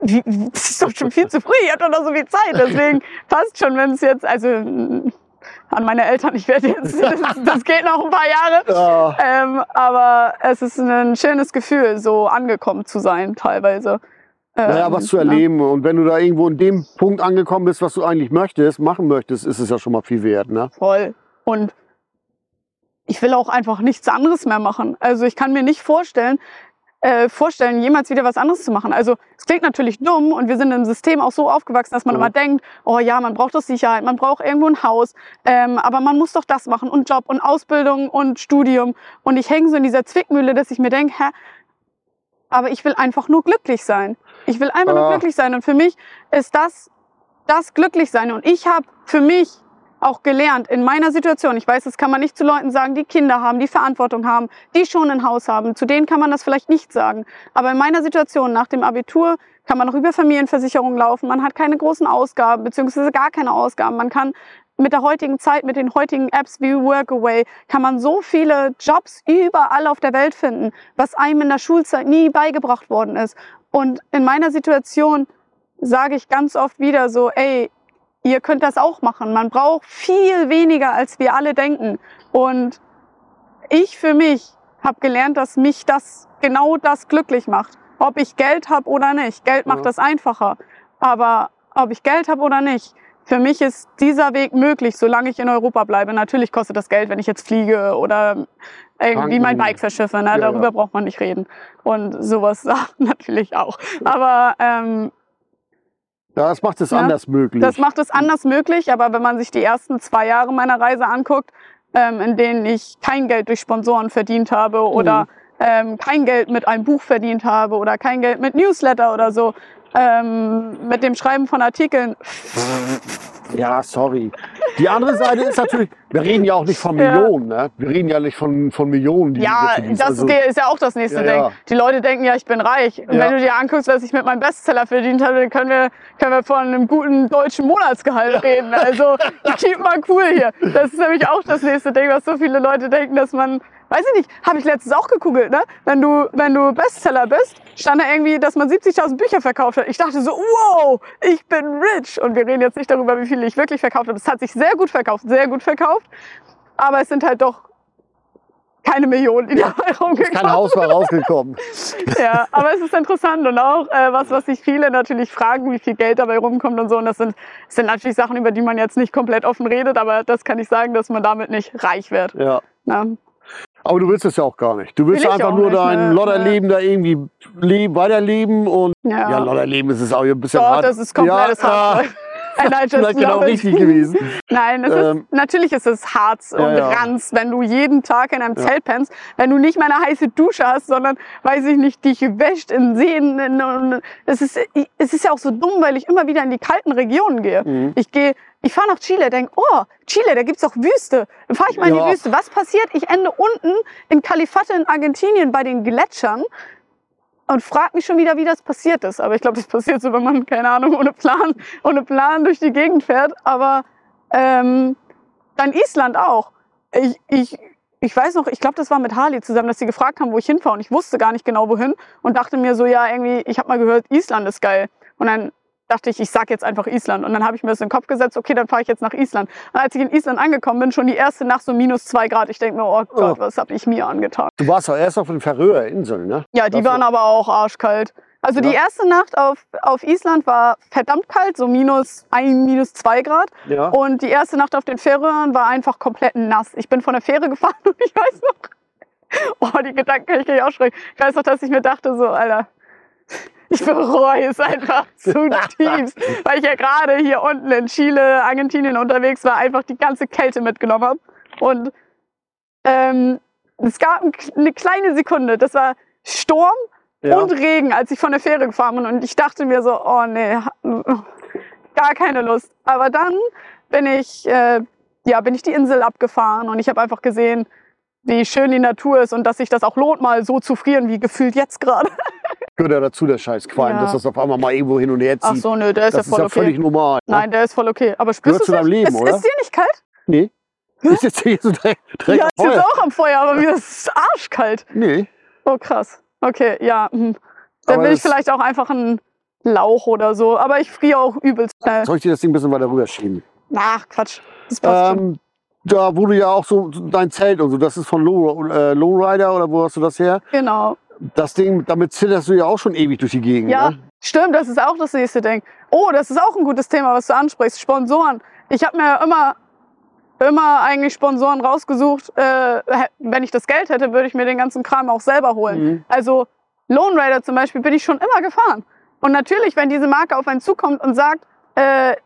Wie, das ist doch schon viel zu früh, ich habe doch noch so viel Zeit. Deswegen passt schon, wenn es jetzt, also an meine Eltern, ich werde jetzt, das, das geht noch ein paar Jahre. Ja. Ähm, aber es ist ein schönes Gefühl, so angekommen zu sein teilweise. Naja, Ähm, was zu ne? erleben. Und wenn du da irgendwo in dem Punkt angekommen bist, was du eigentlich möchtest, machen möchtest, ist es ja schon mal viel wert, ne? Voll. Und ich will auch einfach nichts anderes mehr machen. Also ich kann mir nicht vorstellen, äh, vorstellen, jemals wieder was anderes zu machen. Also es klingt natürlich dumm und wir sind im System auch so aufgewachsen, dass man Ja. immer denkt, oh ja, man braucht doch Sicherheit, man braucht irgendwo ein Haus, ähm, aber man muss doch das machen und Job und Ausbildung und Studium. Und ich hänge so in dieser Zwickmühle, dass ich mir denke, hä, aber ich will einfach nur glücklich sein. Ich will einfach nur Ja. glücklich sein. Und für mich ist das das Glücklichsein. Und ich habe für mich auch gelernt in meiner Situation. Ich weiß, das kann man nicht zu Leuten sagen, die Kinder haben, die Verantwortung haben, die schon ein Haus haben. Zu denen kann man das vielleicht nicht sagen. Aber in meiner Situation nach dem Abitur kann man noch über Familienversicherung laufen. Man hat keine großen Ausgaben, beziehungsweise gar keine Ausgaben. Man kann mit der heutigen Zeit, mit den heutigen Apps wie Workaway, kann man so viele Jobs überall auf der Welt finden, was einem in der Schulzeit nie beigebracht worden ist. Und in meiner Situation sage ich ganz oft wieder so, ey, ihr könnt das auch machen. Man braucht viel weniger, als wir alle denken. Und ich für mich habe gelernt, dass mich das genau das glücklich macht. Ob ich Geld habe oder nicht. Geld macht Ja. das einfacher. Aber ob ich Geld habe oder nicht, für mich ist dieser Weg möglich, solange ich in Europa bleibe. Natürlich kostet das Geld, wenn ich jetzt fliege oder irgendwie mein. Bike verschiffe. Ne? Ja, Darüber ja. braucht man nicht reden. Und sowas natürlich auch. Aber ähm, Ja, das macht es Ja, anders möglich. das macht es anders möglich, aber wenn man sich die ersten zwei Jahre meiner Reise anguckt, ähm, in denen ich kein Geld durch Sponsoren verdient habe oder ähm, kein Geld mit einem Buch verdient habe oder kein Geld mit Newsletter oder so, ähm, mit dem Schreiben von Artikeln. ja, sorry. Die andere Seite ist natürlich, wir reden ja auch nicht von Ja. Millionen, ne? Wir reden ja nicht von, von Millionen, die Ja, das Also, ist ja auch das nächste Ja, Ding. ja. Die Leute denken ja, ich bin reich. Und Ja. wenn du dir anguckst, was ich mit meinem Bestseller verdient habe, dann können wir, können wir von einem guten deutschen Monatsgehalt reden. Also keep mal cool hier. Das ist nämlich auch das nächste Ding, was so viele Leute denken, dass man, weiß ich nicht, habe ich letztens auch gegoogelt, ne? Wenn du, wenn du Bestseller bist, stand da irgendwie, dass man 70.000 Bücher verkauft hat. Ich dachte so, wow, ich bin rich. Und wir reden jetzt nicht darüber, wie viele ich wirklich verkauft habe. Es hat sich sehr gut verkauft, sehr gut verkauft. Aber es sind halt doch keine Millionen, die dabei rumgekommen kein Haus war rausgekommen. ja, aber es ist interessant und auch äh, was, was sich viele natürlich fragen, wie viel Geld dabei rumkommt und so. Und das sind, das sind natürlich Sachen, über die man jetzt nicht komplett offen redet, aber das kann ich sagen, dass man damit nicht reich wird. Ja. Ne? Aber du willst es ja auch gar nicht. Du willst Will einfach nur nicht, dein ne? Lodderleben da irgendwie leben, weiterleben und Ja, ja, Lodderleben ist es auch ein bisschen Doch, hart. das ist komplettes ja, Just Vielleicht genau richtig gewesen. Nein, es Ähm, ist, natürlich ist es Harz und ja. Ranz, wenn du jeden Tag in einem Ja. Zelt pennst, wenn du nicht mal eine heiße Dusche hast, sondern, weiß ich nicht, dich wäscht in Seen. In, in, es, ist, es ist ja auch so dumm, weil ich immer wieder in die kalten Regionen gehe. Mhm. Ich gehe, ich fahre nach Chile, denke, oh, Chile, da gibt's auch Wüste. Dann fahre ich mal in Ja. die Wüste. Was passiert? Ich ende unten in Califate in Argentinien bei den Gletschern und frag mich schon wieder, wie das passiert ist. Aber ich glaube, das passiert so, wenn man, keine Ahnung, ohne Plan, ohne Plan durch die Gegend fährt. Aber ähm, dann Island auch. Ich, ich, ich weiß noch, ich glaube, das war mit Harley zusammen, dass sie gefragt haben, wo ich hinfahre. Und ich wusste gar nicht genau, wohin. Und dachte mir so, ja, irgendwie, ich habe mal gehört, Island ist geil. Und dann dachte ich, ich sag jetzt einfach Island. Und dann habe ich mir das in den Kopf gesetzt, okay, dann fahre ich jetzt nach Island. Und als ich in Island angekommen bin, schon die erste Nacht so minus zwei Grad. Ich denke mir, oh Gott, Oh. was habe ich mir angetan. Du warst doch erst auf den Färöer Inseln, ne? Ja, die Das- waren aber auch arschkalt. Also die Ja. erste Nacht auf, auf Island war verdammt kalt, so minus ein, minus zwei Grad. Ja. Und die erste Nacht auf den Färöern war einfach komplett nass. Ich bin von der Fähre gefahren und ich weiß noch, oh, die Gedanken kann ich gar nicht aussprechen. Ich weiß noch, dass ich mir dachte, so, Alter, ich bereue es einfach zutiefst, weil ich ja gerade hier unten in Chile, Argentinien unterwegs war, einfach die ganze Kälte mitgenommen habe. Und ähm, es gab ein, eine kleine Sekunde, das war Sturm, Ja. und Regen, als ich von der Fähre gefahren bin. Und ich dachte mir so, oh nee, gar keine Lust. Aber dann bin ich, äh, ja, bin ich die Insel abgefahren und ich habe einfach gesehen, wie schön die Natur ist und dass sich das auch lohnt, mal so zu frieren, wie gefühlt jetzt gerade. Gehört ja dazu, der scheiß Qualm, Ja. dass das auf einmal mal irgendwo hin und her Ach zieht. so, nö, der ist das ja voll ist ja okay. völlig normal. ne? Nein, der ist voll okay. Aber spürst du zu deinem Leben, ist, oder? Ist dir nicht kalt? Nee. Ist jetzt hier so direkt, direkt ja, ist jetzt auch am Feuer, aber mir ist arschkalt. Nee. Oh, krass. Okay, ja. hm. Dann Aber will ich das- vielleicht auch einfach einen Lauch oder so. Aber ich friere auch übelst schnell. Soll ich dir das Ding ein bisschen weiter rüberschieben? Ach, Quatsch. Das passt schon. Ähm, da wurde ja auch so so dein Zelt und so, das ist von Low, äh, Lowrider oder wo hast du das her? Genau. Das Ding, damit zitterst du ja auch schon ewig durch die Gegend. Ja, Ne? stimmt, das ist auch das nächste Ding. Oh, das ist auch ein gutes Thema, was du ansprichst. Sponsoren. Ich habe mir immer, immer eigentlich Sponsoren rausgesucht. Äh, wenn ich das Geld hätte, würde ich mir den ganzen Kram auch selber holen. Mhm. Also Lone Rider zum Beispiel bin ich schon immer gefahren. Und natürlich, wenn diese Marke auf einen zukommt und sagt, äh,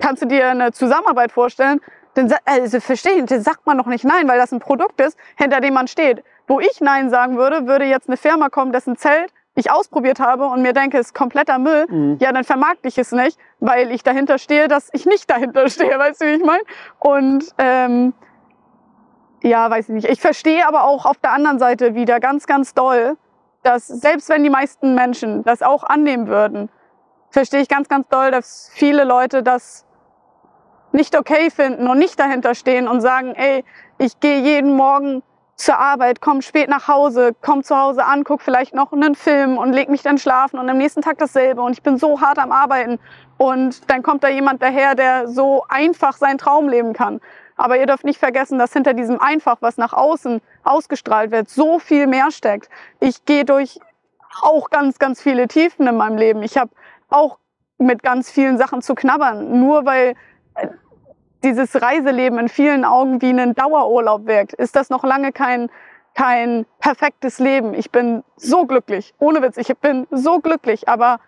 kannst du dir eine Zusammenarbeit vorstellen, dann also verstehe ich, dann sagt man doch nicht nein, weil das ein Produkt ist, hinter dem man steht. Wo ich nein sagen würde, würde jetzt eine Firma kommen, dessen Zelt ich ausprobiert habe und mir denke, es ist kompletter Müll. Mhm. Ja, dann vermarkte ich es nicht, weil ich dahinter stehe, dass ich nicht dahinter stehe, weißt du, wie ich meine? Und ähm, ja, weiß ich nicht. Ich verstehe aber auch auf der anderen Seite wieder ganz, ganz doll, dass selbst wenn die meisten Menschen das auch annehmen würden, verstehe ich ganz, ganz doll, dass viele Leute das nicht okay finden und nicht dahinter stehen und sagen, ey, ich gehe jeden Morgen zur Arbeit, komme spät nach Hause, komme zu Hause an, guck vielleicht noch einen Film und leg mich dann schlafen und am nächsten Tag dasselbe und ich bin so hart am Arbeiten und dann kommt da jemand daher, der so einfach seinen Traum leben kann. Aber ihr dürft nicht vergessen, dass hinter diesem einfach, was nach außen ausgestrahlt wird, so viel mehr steckt. Ich gehe durch auch ganz, ganz viele Tiefen in meinem Leben. Ich habe auch mit ganz vielen Sachen zu knabbern. Nur weil dieses Reiseleben in vielen Augen wie ein Dauerurlaub wirkt, ist das noch lange kein, kein perfektes Leben. Ich bin so glücklich. Ohne Witz, ich bin so glücklich. Aber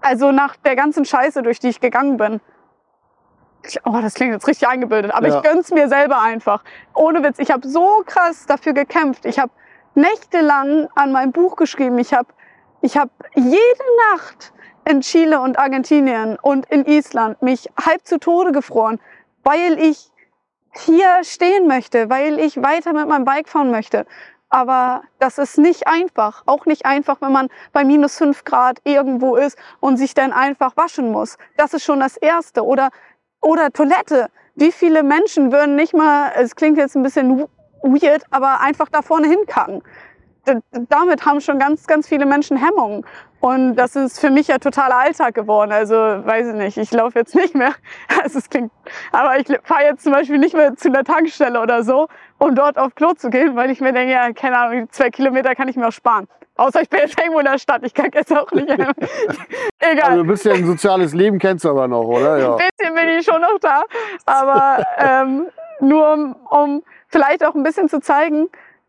also nach der ganzen Scheiße, durch die ich gegangen bin, Oh, das klingt jetzt richtig eingebildet, aber Ja. ich gönn's mir selber einfach. Ohne Witz, ich habe so krass dafür gekämpft. Ich habe nächtelang an meinem Buch geschrieben. Ich habe ich hab jede Nacht in Chile und Argentinien und in Island mich halb zu Tode gefroren, weil ich hier stehen möchte, weil ich weiter mit meinem Bike fahren möchte. Aber das ist nicht einfach. Auch nicht einfach, wenn man bei minus fünf Grad irgendwo ist und sich dann einfach waschen muss. Das ist schon das Erste. Oder, oder Toilette. Wie viele Menschen würden nicht mal, es klingt jetzt ein bisschen weird, aber einfach da vorne hinkacken? Damit haben schon ganz, ganz viele Menschen Hemmungen. Und das ist für mich ja totaler Alltag geworden. Also, weiß ich nicht, ich laufe jetzt nicht mehr. Also, es klingt, aber ich fahre jetzt zum Beispiel nicht mehr zu einer Tankstelle oder so, um dort auf Klo zu gehen, weil ich mir denke, ja, keine Ahnung, zwei Kilometer kann ich mir auch sparen. Außer ich bin jetzt irgendwo in der Stadt, ich kann jetzt auch nicht. Egal. Also ein bisschen ein soziales Leben kennst du aber noch, oder? Ja. Ein bisschen bin ich schon noch da. Aber ähm, nur um, um vielleicht auch ein bisschen zu zeigen,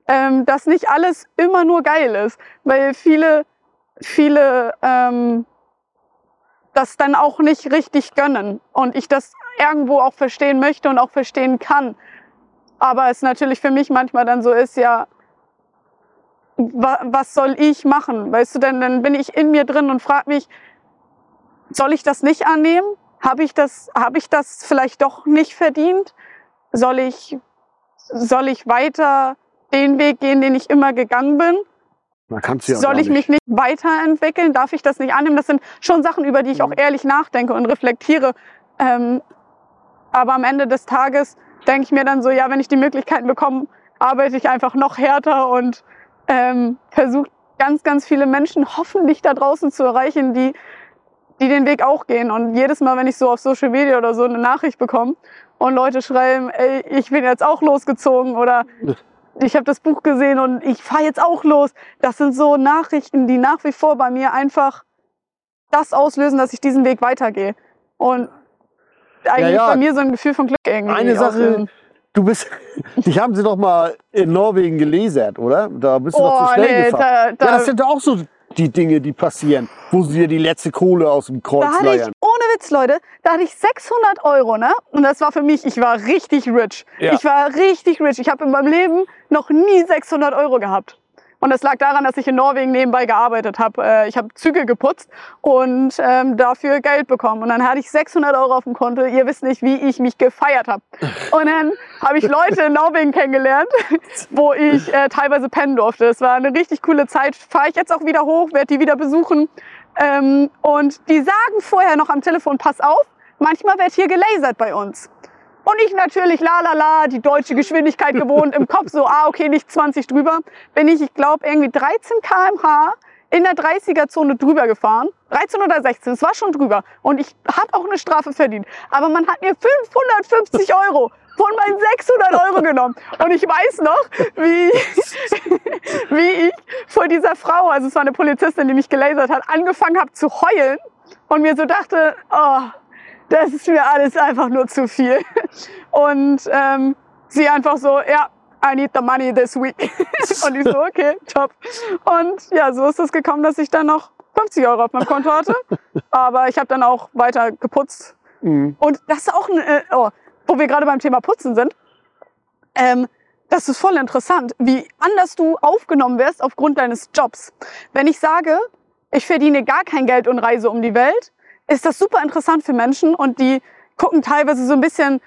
ähm, dass nicht alles immer nur geil ist. Weil viele, viele ähm, das dann auch nicht richtig gönnen. Und ich das irgendwo auch verstehen möchte und auch verstehen kann. Aber es natürlich für mich manchmal dann so ist, ja, wa was soll ich machen? Weißt du, denn dann bin ich in mir drin und frage mich, soll ich das nicht annehmen? Habe ich das, ich das vielleicht doch nicht verdient? Soll ich, soll ich weiter den Weg gehen, den ich immer gegangen bin? Man kann's ja Soll ich mich nicht weiterentwickeln? Darf ich das nicht annehmen? Das sind schon Sachen, über die ich auch Mhm. ehrlich nachdenke und reflektiere. Ähm, aber am Ende des Tages denke ich mir dann so, ja, wenn ich die Möglichkeiten bekomme, arbeite ich einfach noch härter und ähm, versuche ganz, ganz viele Menschen hoffentlich da draußen zu erreichen, die, die den Weg auch gehen. Und jedes Mal, wenn ich so auf Social Media oder so eine Nachricht bekomme und Leute schreiben, ey, ich bin jetzt auch losgezogen oder ich habe das Buch gesehen und ich fahre jetzt auch los. Das sind so Nachrichten, die nach wie vor bei mir einfach das auslösen, dass ich diesen Weg weitergehe. Und eigentlich ja. bei mir so ein Gefühl von Glück irgendwie. Eine Sache, du bist, dich haben sie doch mal in Norwegen gelesert, oder? Da bist du doch Oh, zu schnell nee, gefahren. da, da, ja, das sind doch auch so die Dinge, die passieren, wo sie dir die letzte Kohle aus dem da Kreuz ich, leiern. ohne Witz, Leute, da hatte ich 600 Euro, ne? Und das war für mich, ich war richtig rich. Ja. Ich war richtig rich. Ich habe in meinem Leben noch nie 600 Euro gehabt. Und das lag daran, dass ich in Norwegen nebenbei gearbeitet habe. Äh, ich habe Züge geputzt und ähm, dafür Geld bekommen. Und dann hatte ich 600 Euro auf dem Konto. Ihr wisst nicht, wie ich mich gefeiert habe. Und dann habe ich Leute in Norwegen kennengelernt, wo ich äh, teilweise pennen durfte. Es war eine richtig coole Zeit. Fahre ich jetzt auch wieder hoch, werde die wieder besuchen. Ähm, und die sagen vorher noch am Telefon, pass auf, manchmal wird hier gelasert bei uns. Und ich natürlich, la la la, die deutsche Geschwindigkeit gewohnt, im Kopf so, ah, okay, nicht 20 drüber. Bin ich, ich glaube, irgendwie 13 km/h in der 30er-Zone drüber gefahren. 13 oder 16, es war schon drüber. Und ich habe auch eine Strafe verdient. Aber man hat mir 550 Euro von meinen 600 Euro genommen. Und ich weiß noch, wie, wie ich vor dieser Frau, also es war eine Polizistin, die mich gelasert hat, angefangen habe zu heulen und mir so dachte, oh, das ist mir alles einfach nur zu viel. Und ähm, sie einfach so, ja, I need the money this week. und ich so, okay, top. Und ja, so ist es gekommen, dass ich dann noch 50 Euro auf meinem Konto hatte. Aber ich habe dann auch weiter geputzt. Mhm. Und das ist auch ein, äh, oh, wo wir gerade beim Thema Putzen sind. Ähm, das ist voll interessant, wie anders du aufgenommen wirst aufgrund deines Jobs. Wenn ich sage, ich verdiene gar kein Geld und reise um die Welt, ist das super interessant für Menschen und die gucken teilweise so ein bisschen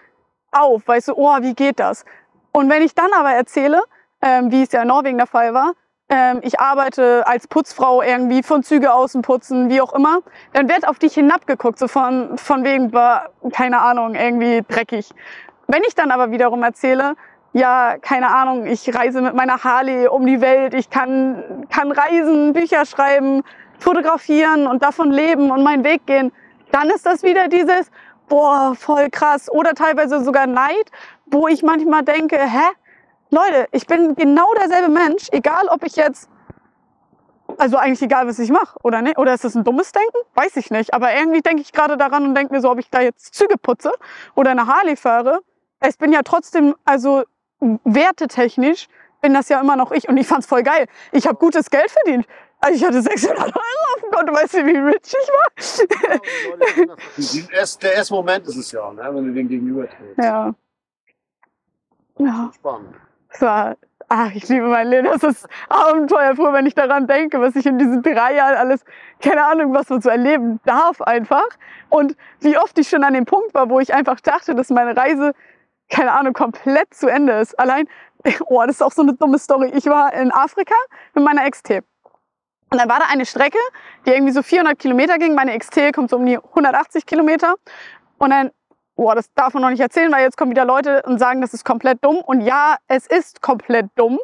auf, weißt du, oh, wie geht das? Und wenn ich dann aber erzähle, ähm, wie es ja in Norwegen der Fall war, ähm, ich arbeite als Putzfrau irgendwie von Züge außen putzen, wie auch immer, dann wird auf dich hinabgeguckt, so von, von wegen, keine Ahnung, irgendwie dreckig. Wenn ich dann aber wiederum erzähle, ja, keine Ahnung, ich reise mit meiner Harley um die Welt, ich kann, kann reisen, Bücher schreiben, fotografieren und davon leben und meinen Weg gehen, dann ist das wieder dieses, boah, voll krass. Oder teilweise sogar Neid, wo ich manchmal denke, hä? Leute, ich bin genau derselbe Mensch, egal ob ich jetzt, also eigentlich egal, was ich mache, oder ne? Oder ist das ein dummes Denken? Weiß ich nicht. Aber irgendwie denke ich gerade daran und denke mir so, ob ich da jetzt Züge putze oder eine Harley fahre. Es bin ja trotzdem, also wertetechnisch, bin das ja immer noch ich und ich fand's voll geil. Ich habe gutes Geld verdient. Also ich hatte 600 Euro auf dem Konto, weißt du, wie rich ich war? der erste Moment ist es ja, ne, wenn du den gegenüber trägst. Ja. Ja. Spannend. Es war, ach, ich liebe mein Leben. Das ist abenteuerfroh, wenn ich daran denke, was ich in diesen drei Jahren alles, keine Ahnung, was man so erleben darf einfach. Und wie oft ich schon an dem Punkt war, wo ich einfach dachte, dass meine Reise, keine Ahnung, komplett zu Ende ist. Allein, oh, das ist auch so eine dumme Story. Ich war in Afrika mit meiner Ex-Tape. Und dann war da eine Strecke, die irgendwie so 400 Kilometer ging. Meine XT kommt so um die 180 Kilometer. Und dann, boah, das darf man noch nicht erzählen, weil jetzt kommen wieder Leute und sagen, das ist komplett dumm. Und ja, es ist komplett dumm.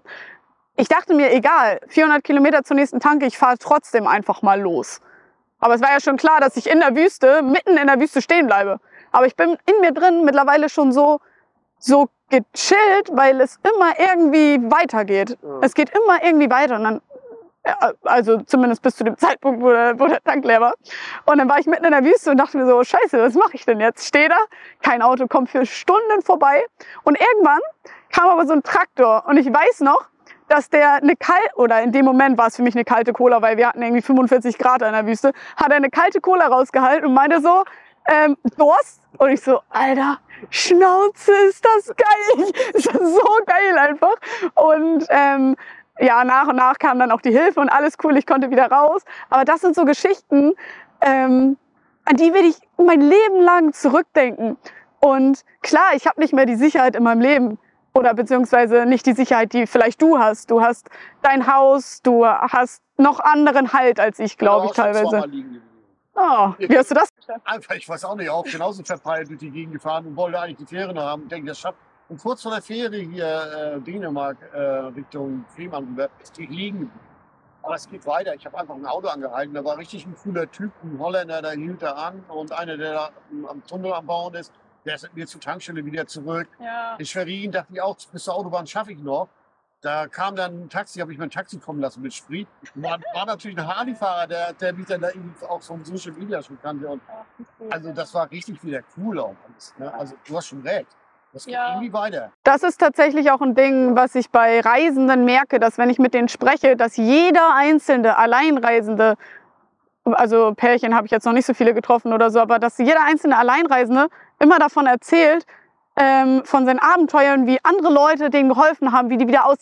Ich dachte mir, egal, 400 Kilometer zur nächsten Tanke, ich fahre trotzdem einfach mal los. Aber es war ja schon klar, dass ich in der Wüste, mitten in der Wüste stehen bleibe. Aber ich bin in mir drin mittlerweile schon so, so gechillt, weil es immer irgendwie weitergeht. Ja. Es geht immer irgendwie weiter. Und dann also zumindest bis zu dem Zeitpunkt, wo der, wo der Tank leer war. Und dann war ich mitten in der Wüste und dachte mir so, scheiße, was mache ich denn jetzt? Stehe da, kein Auto kommt für Stunden vorbei. Und irgendwann kam aber so ein Traktor und ich weiß noch, dass der eine kalte, oder in dem Moment war es für mich eine kalte Cola, weil wir hatten irgendwie 45 Grad in der Wüste, hat er eine kalte Cola rausgehalten und meinte so, ähm, Durst? Und ich so, Alter, Schnauze, ist das geil. Ist das so geil einfach. Und ähm, ja, nach und nach kam dann auch die Hilfe und alles cool, ich konnte wieder raus. Aber das sind so Geschichten, ähm, an die will ich mein Leben lang zurückdenken. Und klar, ich habe nicht mehr die Sicherheit in meinem Leben oder beziehungsweise nicht die Sicherheit, die vielleicht du hast. Du hast dein Haus, du hast noch anderen Halt als ich, glaube ich, teilweise. Oh, wie hast du das? Einfach, ich weiß auch nicht, auch genauso verpeilt durch die Gegend gefahren und wollte eigentlich die Fähre noch haben. Ich denke, das schafft und kurz vor der Fähre hier äh, Dänemark äh, Richtung Fehmarn rüber ist die liegen geblieben. Aber es geht weiter. Ich habe einfach ein Auto angehalten. Da war richtig ein cooler Typ, ein Holländer, der hielt da an und einer, der da am Tunnel am Bauen ist, der ist mit mir zur Tankstelle wieder zurück. Ja. In Schwerin dachte ich auch, bis zur Autobahn schaffe ich noch. Da kam dann ein Taxi, habe ich mein Taxi kommen lassen mit Sprit. War, war natürlich ein Harley-Fahrer, der, der mich dann da auch vom Social Media schon kannte. Und also das war richtig wieder cool auch alles. Ne? Also du hast schon recht. Das geht ja. irgendwie weiter. Das ist tatsächlich auch ein Ding, was ich bei Reisenden merke, dass wenn ich mit denen spreche, dass jeder einzelne Alleinreisende, also Pärchen habe ich jetzt noch nicht so viele getroffen oder so, aber dass jeder einzelne Alleinreisende immer davon erzählt, ähm, von seinen Abenteuern, wie andere Leute denen geholfen haben, wie die wieder aus,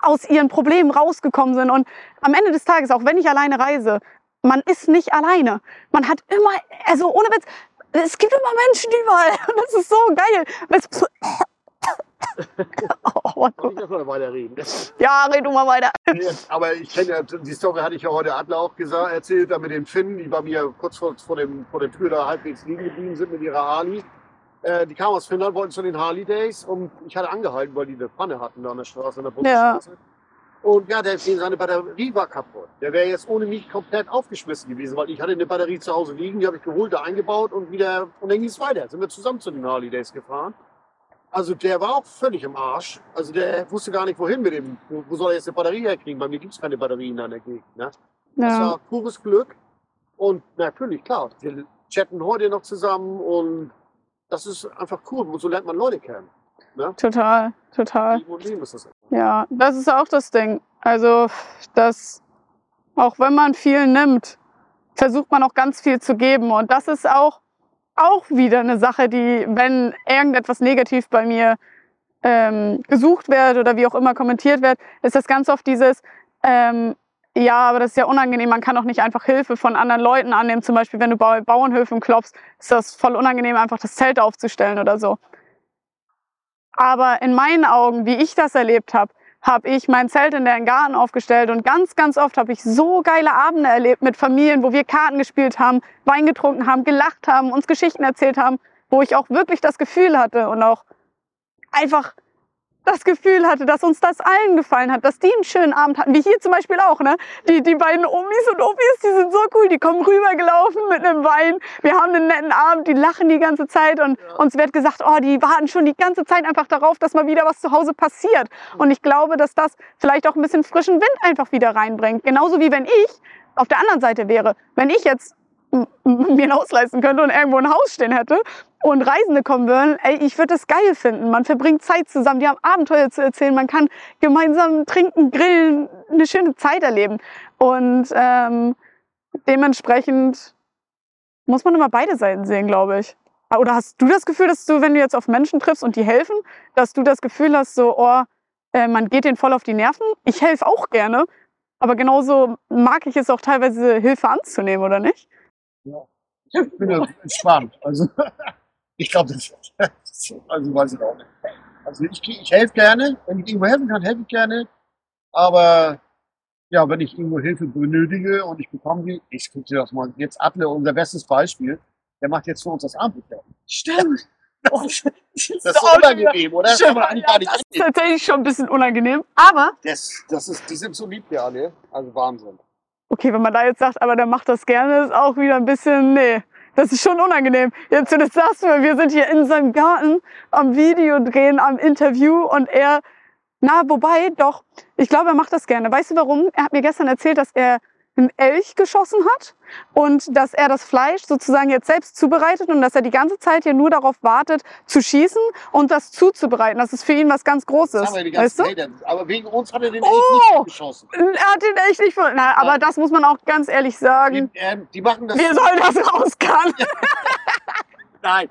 aus ihren Problemen rausgekommen sind. Und am Ende des Tages, auch wenn ich alleine reise, man ist nicht alleine. Man hat immer, also ohne Witz, es gibt immer Menschen überall. Und das ist so geil. Oh, Kann ich das mal weiterreden? ja, red du mal weiter. Aber ich kenne ja, die Story hatte ich ja heute Adler auch gesagt, erzählt, da mit den Finnen, die bei mir kurz vor, vor, dem, vor der Tür da halbwegs liegen geblieben sind mit ihrer Harley. Äh, die kamen aus Finnland, wollten zu den Harley Days und ich hatte angehalten, weil die eine Pfanne hatten da an der Straße, an der Bundesstraße. Und ja, der, seine Batterie war kaputt. Der wäre jetzt ohne mich komplett aufgeschmissen gewesen, weil ich hatte eine Batterie zu Hause liegen, die habe ich geholt, da eingebaut und wieder, und dann ging es weiter. Sind wir zusammen zu den Harley Days gefahren. Also der war auch völlig im Arsch. Also der wusste gar nicht, wohin mit dem. Wo, soll er jetzt eine Batterie herkriegen? Bei mir gibt es keine Batterien an der Gegend. Ne? Das Ja, war pures Glück. Und natürlich, klar, wir chatten heute noch zusammen und das ist einfach cool. Und so lernt man Leute kennen. total, total. Leben und Leben ist das. Ja, das ist auch das Ding. Also, dass auch wenn man viel nimmt, versucht man auch ganz viel zu geben. Und das ist auch, auch wieder eine Sache, die, wenn irgendetwas negativ bei mir ähm, gesucht wird oder wie auch immer kommentiert wird, ist das ganz oft dieses, ähm, ja, aber das ist ja unangenehm, man kann auch nicht einfach Hilfe von anderen Leuten annehmen. Zum Beispiel, wenn du bei Bauernhöfen klopfst, ist das voll unangenehm, einfach das Zelt aufzustellen oder so. Aber in meinen Augen, wie ich das erlebt habe, habe ich mein Zelt in den Garten aufgestellt und ganz, ganz oft habe ich so geile Abende erlebt mit Familien, wo wir Karten gespielt haben, Wein getrunken haben, gelacht haben, uns Geschichten erzählt haben, wo ich auch wirklich das Gefühl hatte und auch einfach das Gefühl hatte, dass uns das allen gefallen hat, dass die einen schönen Abend hatten, wie hier zum Beispiel auch, ne? Die, die beiden Omis und Opis, die sind so cool, die kommen rübergelaufen mit einem Wein. Wir haben einen netten Abend, die lachen die ganze Zeit und uns wird gesagt, oh, die warten schon die ganze Zeit einfach darauf, dass mal wieder was zu Hause passiert. Und ich glaube, dass das vielleicht auch ein bisschen frischen Wind einfach wieder reinbringt. Genauso wie wenn ich auf der anderen Seite wäre. Wenn ich jetzt mir ein Haus leisten könnte und irgendwo ein Haus stehen hätte und Reisende kommen würden, ey, ich würde das geil finden. Man verbringt Zeit zusammen, die haben Abenteuer zu erzählen, man kann gemeinsam trinken, grillen, eine schöne Zeit erleben. Und ähm, dementsprechend muss man immer beide Seiten sehen, glaube ich. Oder hast du das Gefühl, dass du, wenn du jetzt auf Menschen triffst und die helfen, dass du das Gefühl hast, so, oh, äh, man geht denen voll auf die Nerven? Ich helfe auch gerne, aber genauso mag ich es auch teilweise, Hilfe anzunehmen, oder nicht? Ich bin ja entspannt. Also, ich glaube, das, also weiß ich auch nicht. Also ich, ich helfe gerne, wenn ich irgendwo helfen kann, helfe ich gerne. Aber ja, wenn ich irgendwo Hilfe benötige und ich bekomme die, ich gucke dir das mal. Jetzt Adler, unser bestes Beispiel, der macht jetzt für uns das Abendbrot. Stimmt. Das ist unangenehm, oder? Das kann man eigentlich gar nicht das ist tatsächlich schon ein bisschen unangenehm. Aber, Das, das ist, die sind so lieb, ja, ne? Also Wahnsinn. Okay, wenn man da jetzt sagt, aber der macht das gerne, ist auch wieder ein bisschen, nee. Das ist schon unangenehm. Jetzt, wenn du das sagst, wir sind hier in seinem Garten am Video drehen, am Interview und er, na, wobei, doch, ich glaube, er macht das gerne. Weißt du warum? Er hat mir gestern erzählt, dass er einen Elch geschossen hat und dass er das Fleisch sozusagen jetzt selbst zubereitet und dass er die ganze Zeit hier nur darauf wartet, zu schießen und das zuzubereiten. Das ist für ihn was ganz Großes. Weißt du? Aber wegen uns hat er den Oh! echt nicht geschossen. Er hat den echt nicht ver- Na, aber das muss man auch ganz ehrlich sagen. Die, ähm, die machen das. Wir sollen das rauskamen. Nein.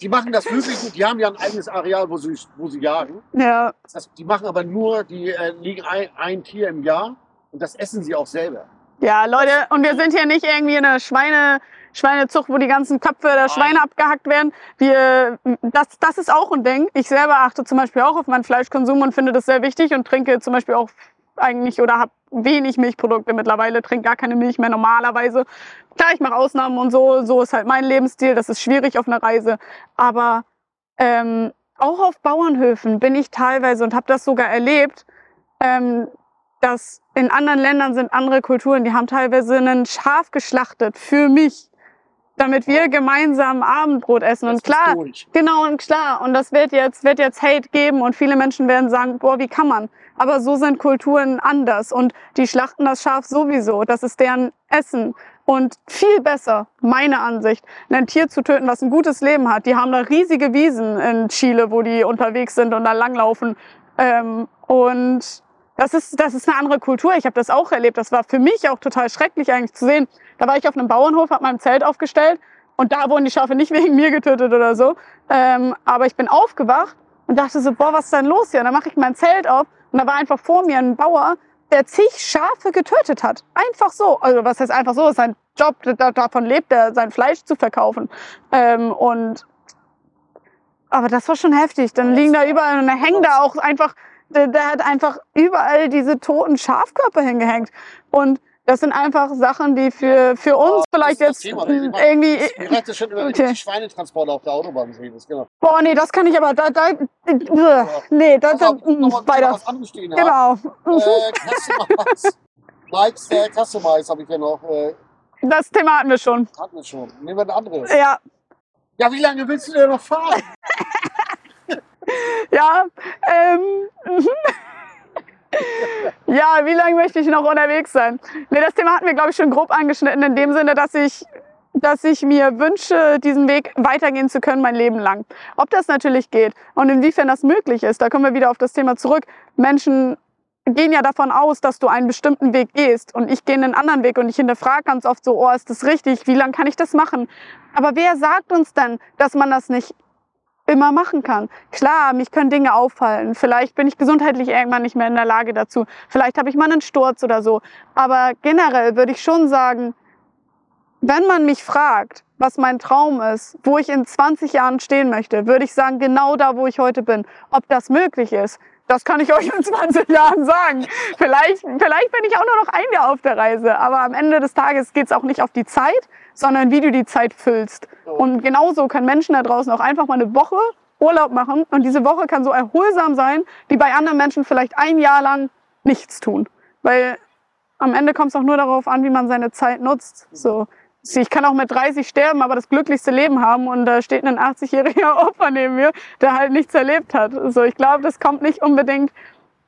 Die machen das wirklich gut. Die haben ja ein eigenes Areal, wo sie, wo sie jagen. Ja, Das heißt, die machen aber nur, die äh, legen ein, ein Tier im Jahr und das essen sie auch selber. Ja, Leute, und wir sind hier nicht irgendwie in einer Schweine, Schweinezucht, wo die ganzen Köpfe der Schweine abgehackt werden. Wir, das, das ist auch ein Ding. Ich selber achte zum Beispiel auch auf meinen Fleischkonsum und finde das sehr wichtig und trinke zum Beispiel auch eigentlich oder habe wenig Milchprodukte mittlerweile, trinke gar keine Milch mehr normalerweise. Klar, ich mache Ausnahmen und so, so ist halt mein Lebensstil, das ist schwierig auf einer Reise. Aber ähm, auch auf Bauernhöfen bin ich teilweise und habe das sogar erlebt, ähm, dass in anderen Ländern sind andere Kulturen, die haben teilweise einen Schaf geschlachtet für mich, damit wir gemeinsam Abendbrot essen. Das Und klar. Genau und klar. Und das wird jetzt, wird jetzt Hate geben und viele Menschen werden sagen, boah, wie kann man? Aber so sind Kulturen anders und die schlachten das Schaf sowieso. Das ist deren Essen. Und viel besser, meine Ansicht, ein Tier zu töten, was ein gutes Leben hat. Die haben da riesige Wiesen in Chile, wo die unterwegs sind und da langlaufen. Ähm, und das ist, das ist eine andere Kultur. Ich habe das auch erlebt. Das war für mich auch total schrecklich eigentlich zu sehen. Da war ich auf einem Bauernhof, habe mein Zelt aufgestellt Und da wurden die Schafe nicht wegen mir getötet oder so. Ähm, aber ich bin aufgewacht und dachte so, boah, was ist denn los hier? Und dann mache ich mein Zelt auf und da war einfach vor mir ein Bauer, der zig Schafe getötet hat. Einfach so. Also was heißt einfach so? Das ist sein Job, da- davon lebt er, sein Fleisch zu verkaufen. Ähm, und aber das war schon heftig. Dann liegen da überall und dann hängen da auch einfach, der, der hat einfach überall diese toten Schafkörper hingehängt. Und das sind einfach Sachen, die für, für uns vielleicht das ist jetzt Thema. Irgendwie. Ich hatte schon über Okay. die Schweinetransporte auf der Autobahn. Das, genau. Boah, nee, das kann ich aber da, da, äh, nee, da, da, noch, noch, weiter. was. Genau. Äh, Customize. Likes, äh, Customize habe ich ja noch. Äh, Das Thema hatten wir schon. hatten wir schon. Nehmen wir ein anderes. Ja, Ja, wie lange willst du denn noch fahren? ja. Ähm, ja, wie lange möchte ich noch unterwegs sein? Nee, das Thema hatten wir, glaube ich, schon grob angeschnitten, in dem Sinne, dass ich, dass ich mir wünsche, diesen Weg weitergehen zu können, mein Leben lang. Ob das natürlich geht und inwiefern das möglich ist, da kommen wir wieder auf das Thema zurück. Menschen gehen ja davon aus, dass du einen bestimmten Weg gehst und ich gehe einen anderen Weg und ich hinterfrage ganz oft so, oh, ist das richtig? Wie lange kann ich das machen? Aber wer sagt uns denn, dass man das nicht immer machen kann. Klar, mich können Dinge auffallen. Vielleicht bin ich gesundheitlich irgendwann nicht mehr in der Lage dazu. Vielleicht habe ich mal einen Sturz oder so. Aber generell würde ich schon sagen, wenn man mich fragt, was mein Traum ist, wo ich in 20 Jahren stehen möchte, würde ich sagen, genau da, wo ich heute bin. Ob das möglich ist, das kann ich euch in 20 Jahren sagen. Vielleicht, vielleicht bin ich auch nur noch ein Jahr auf der Reise. Aber am Ende des Tages geht es auch nicht auf die Zeit, sondern wie du die Zeit füllst. Und genauso können Menschen da draußen auch einfach mal eine Woche Urlaub machen. Und diese Woche kann so erholsam sein, wie bei anderen Menschen vielleicht ein Jahr lang nichts tun. Weil am Ende kommt es auch nur darauf an, wie man seine Zeit nutzt. So. Ich kann auch mit 30 sterben, aber das glücklichste Leben haben und da steht ein 80-jähriger Opa neben mir, der halt nichts erlebt hat. So, ich glaube, das kommt nicht unbedingt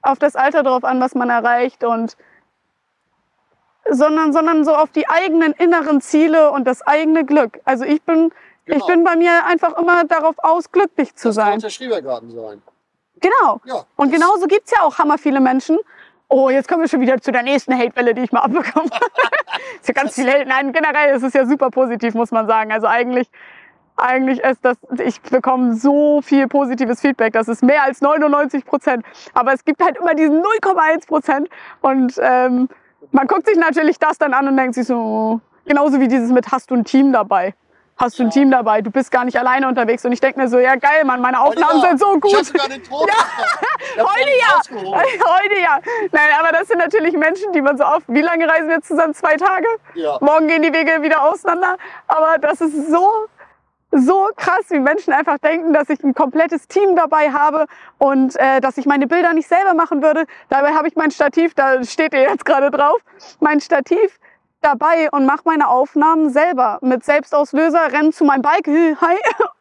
auf das Alter drauf an, was man erreicht und sondern, sondern so auf die eigenen inneren Ziele und das eigene Glück. Also ich bin, ich Genau. bin bei mir einfach immer darauf aus, glücklich zu Das kann sein. der Schrebergarten sein. Genau. Ja. Und genauso gibt's ja auch hammer viele Menschen. Oh, jetzt kommen wir schon wieder zu der nächsten Hatewelle, die ich mal abbekomme. ist ja ganz viel Hate. Nein, generell ist es ja super positiv, muss man sagen. Also eigentlich, eigentlich ist das, ich bekomme so viel positives Feedback. Das ist mehr als 99 Prozent. Aber es gibt halt immer diesen 0,1 Prozent. Und ähm, man guckt sich natürlich das dann an und denkt sich so, genauso wie dieses mit, hast du ein Team dabei? Hast du ein. Team dabei? Du bist gar nicht alleine unterwegs. Und ich denke mir so, ja geil, Mann, meine Aufnahmen sind so gut. Ich hab sogar den. Ja. Heute ja. Heute ja. Nein, aber das sind natürlich Menschen, die man so oft. Wie lange reisen wir zusammen? Zwei Tage? Ja. Morgen gehen die Wege wieder auseinander. Aber das ist so, so krass, wie Menschen einfach denken, dass ich ein komplettes Team dabei habe und äh, dass ich meine Bilder nicht selber machen würde. Dabei habe ich mein Stativ, da steht ihr jetzt gerade drauf, mein Stativ dabei und mache meine Aufnahmen selber mit Selbstauslöser, renne zu meinem Bike, hi,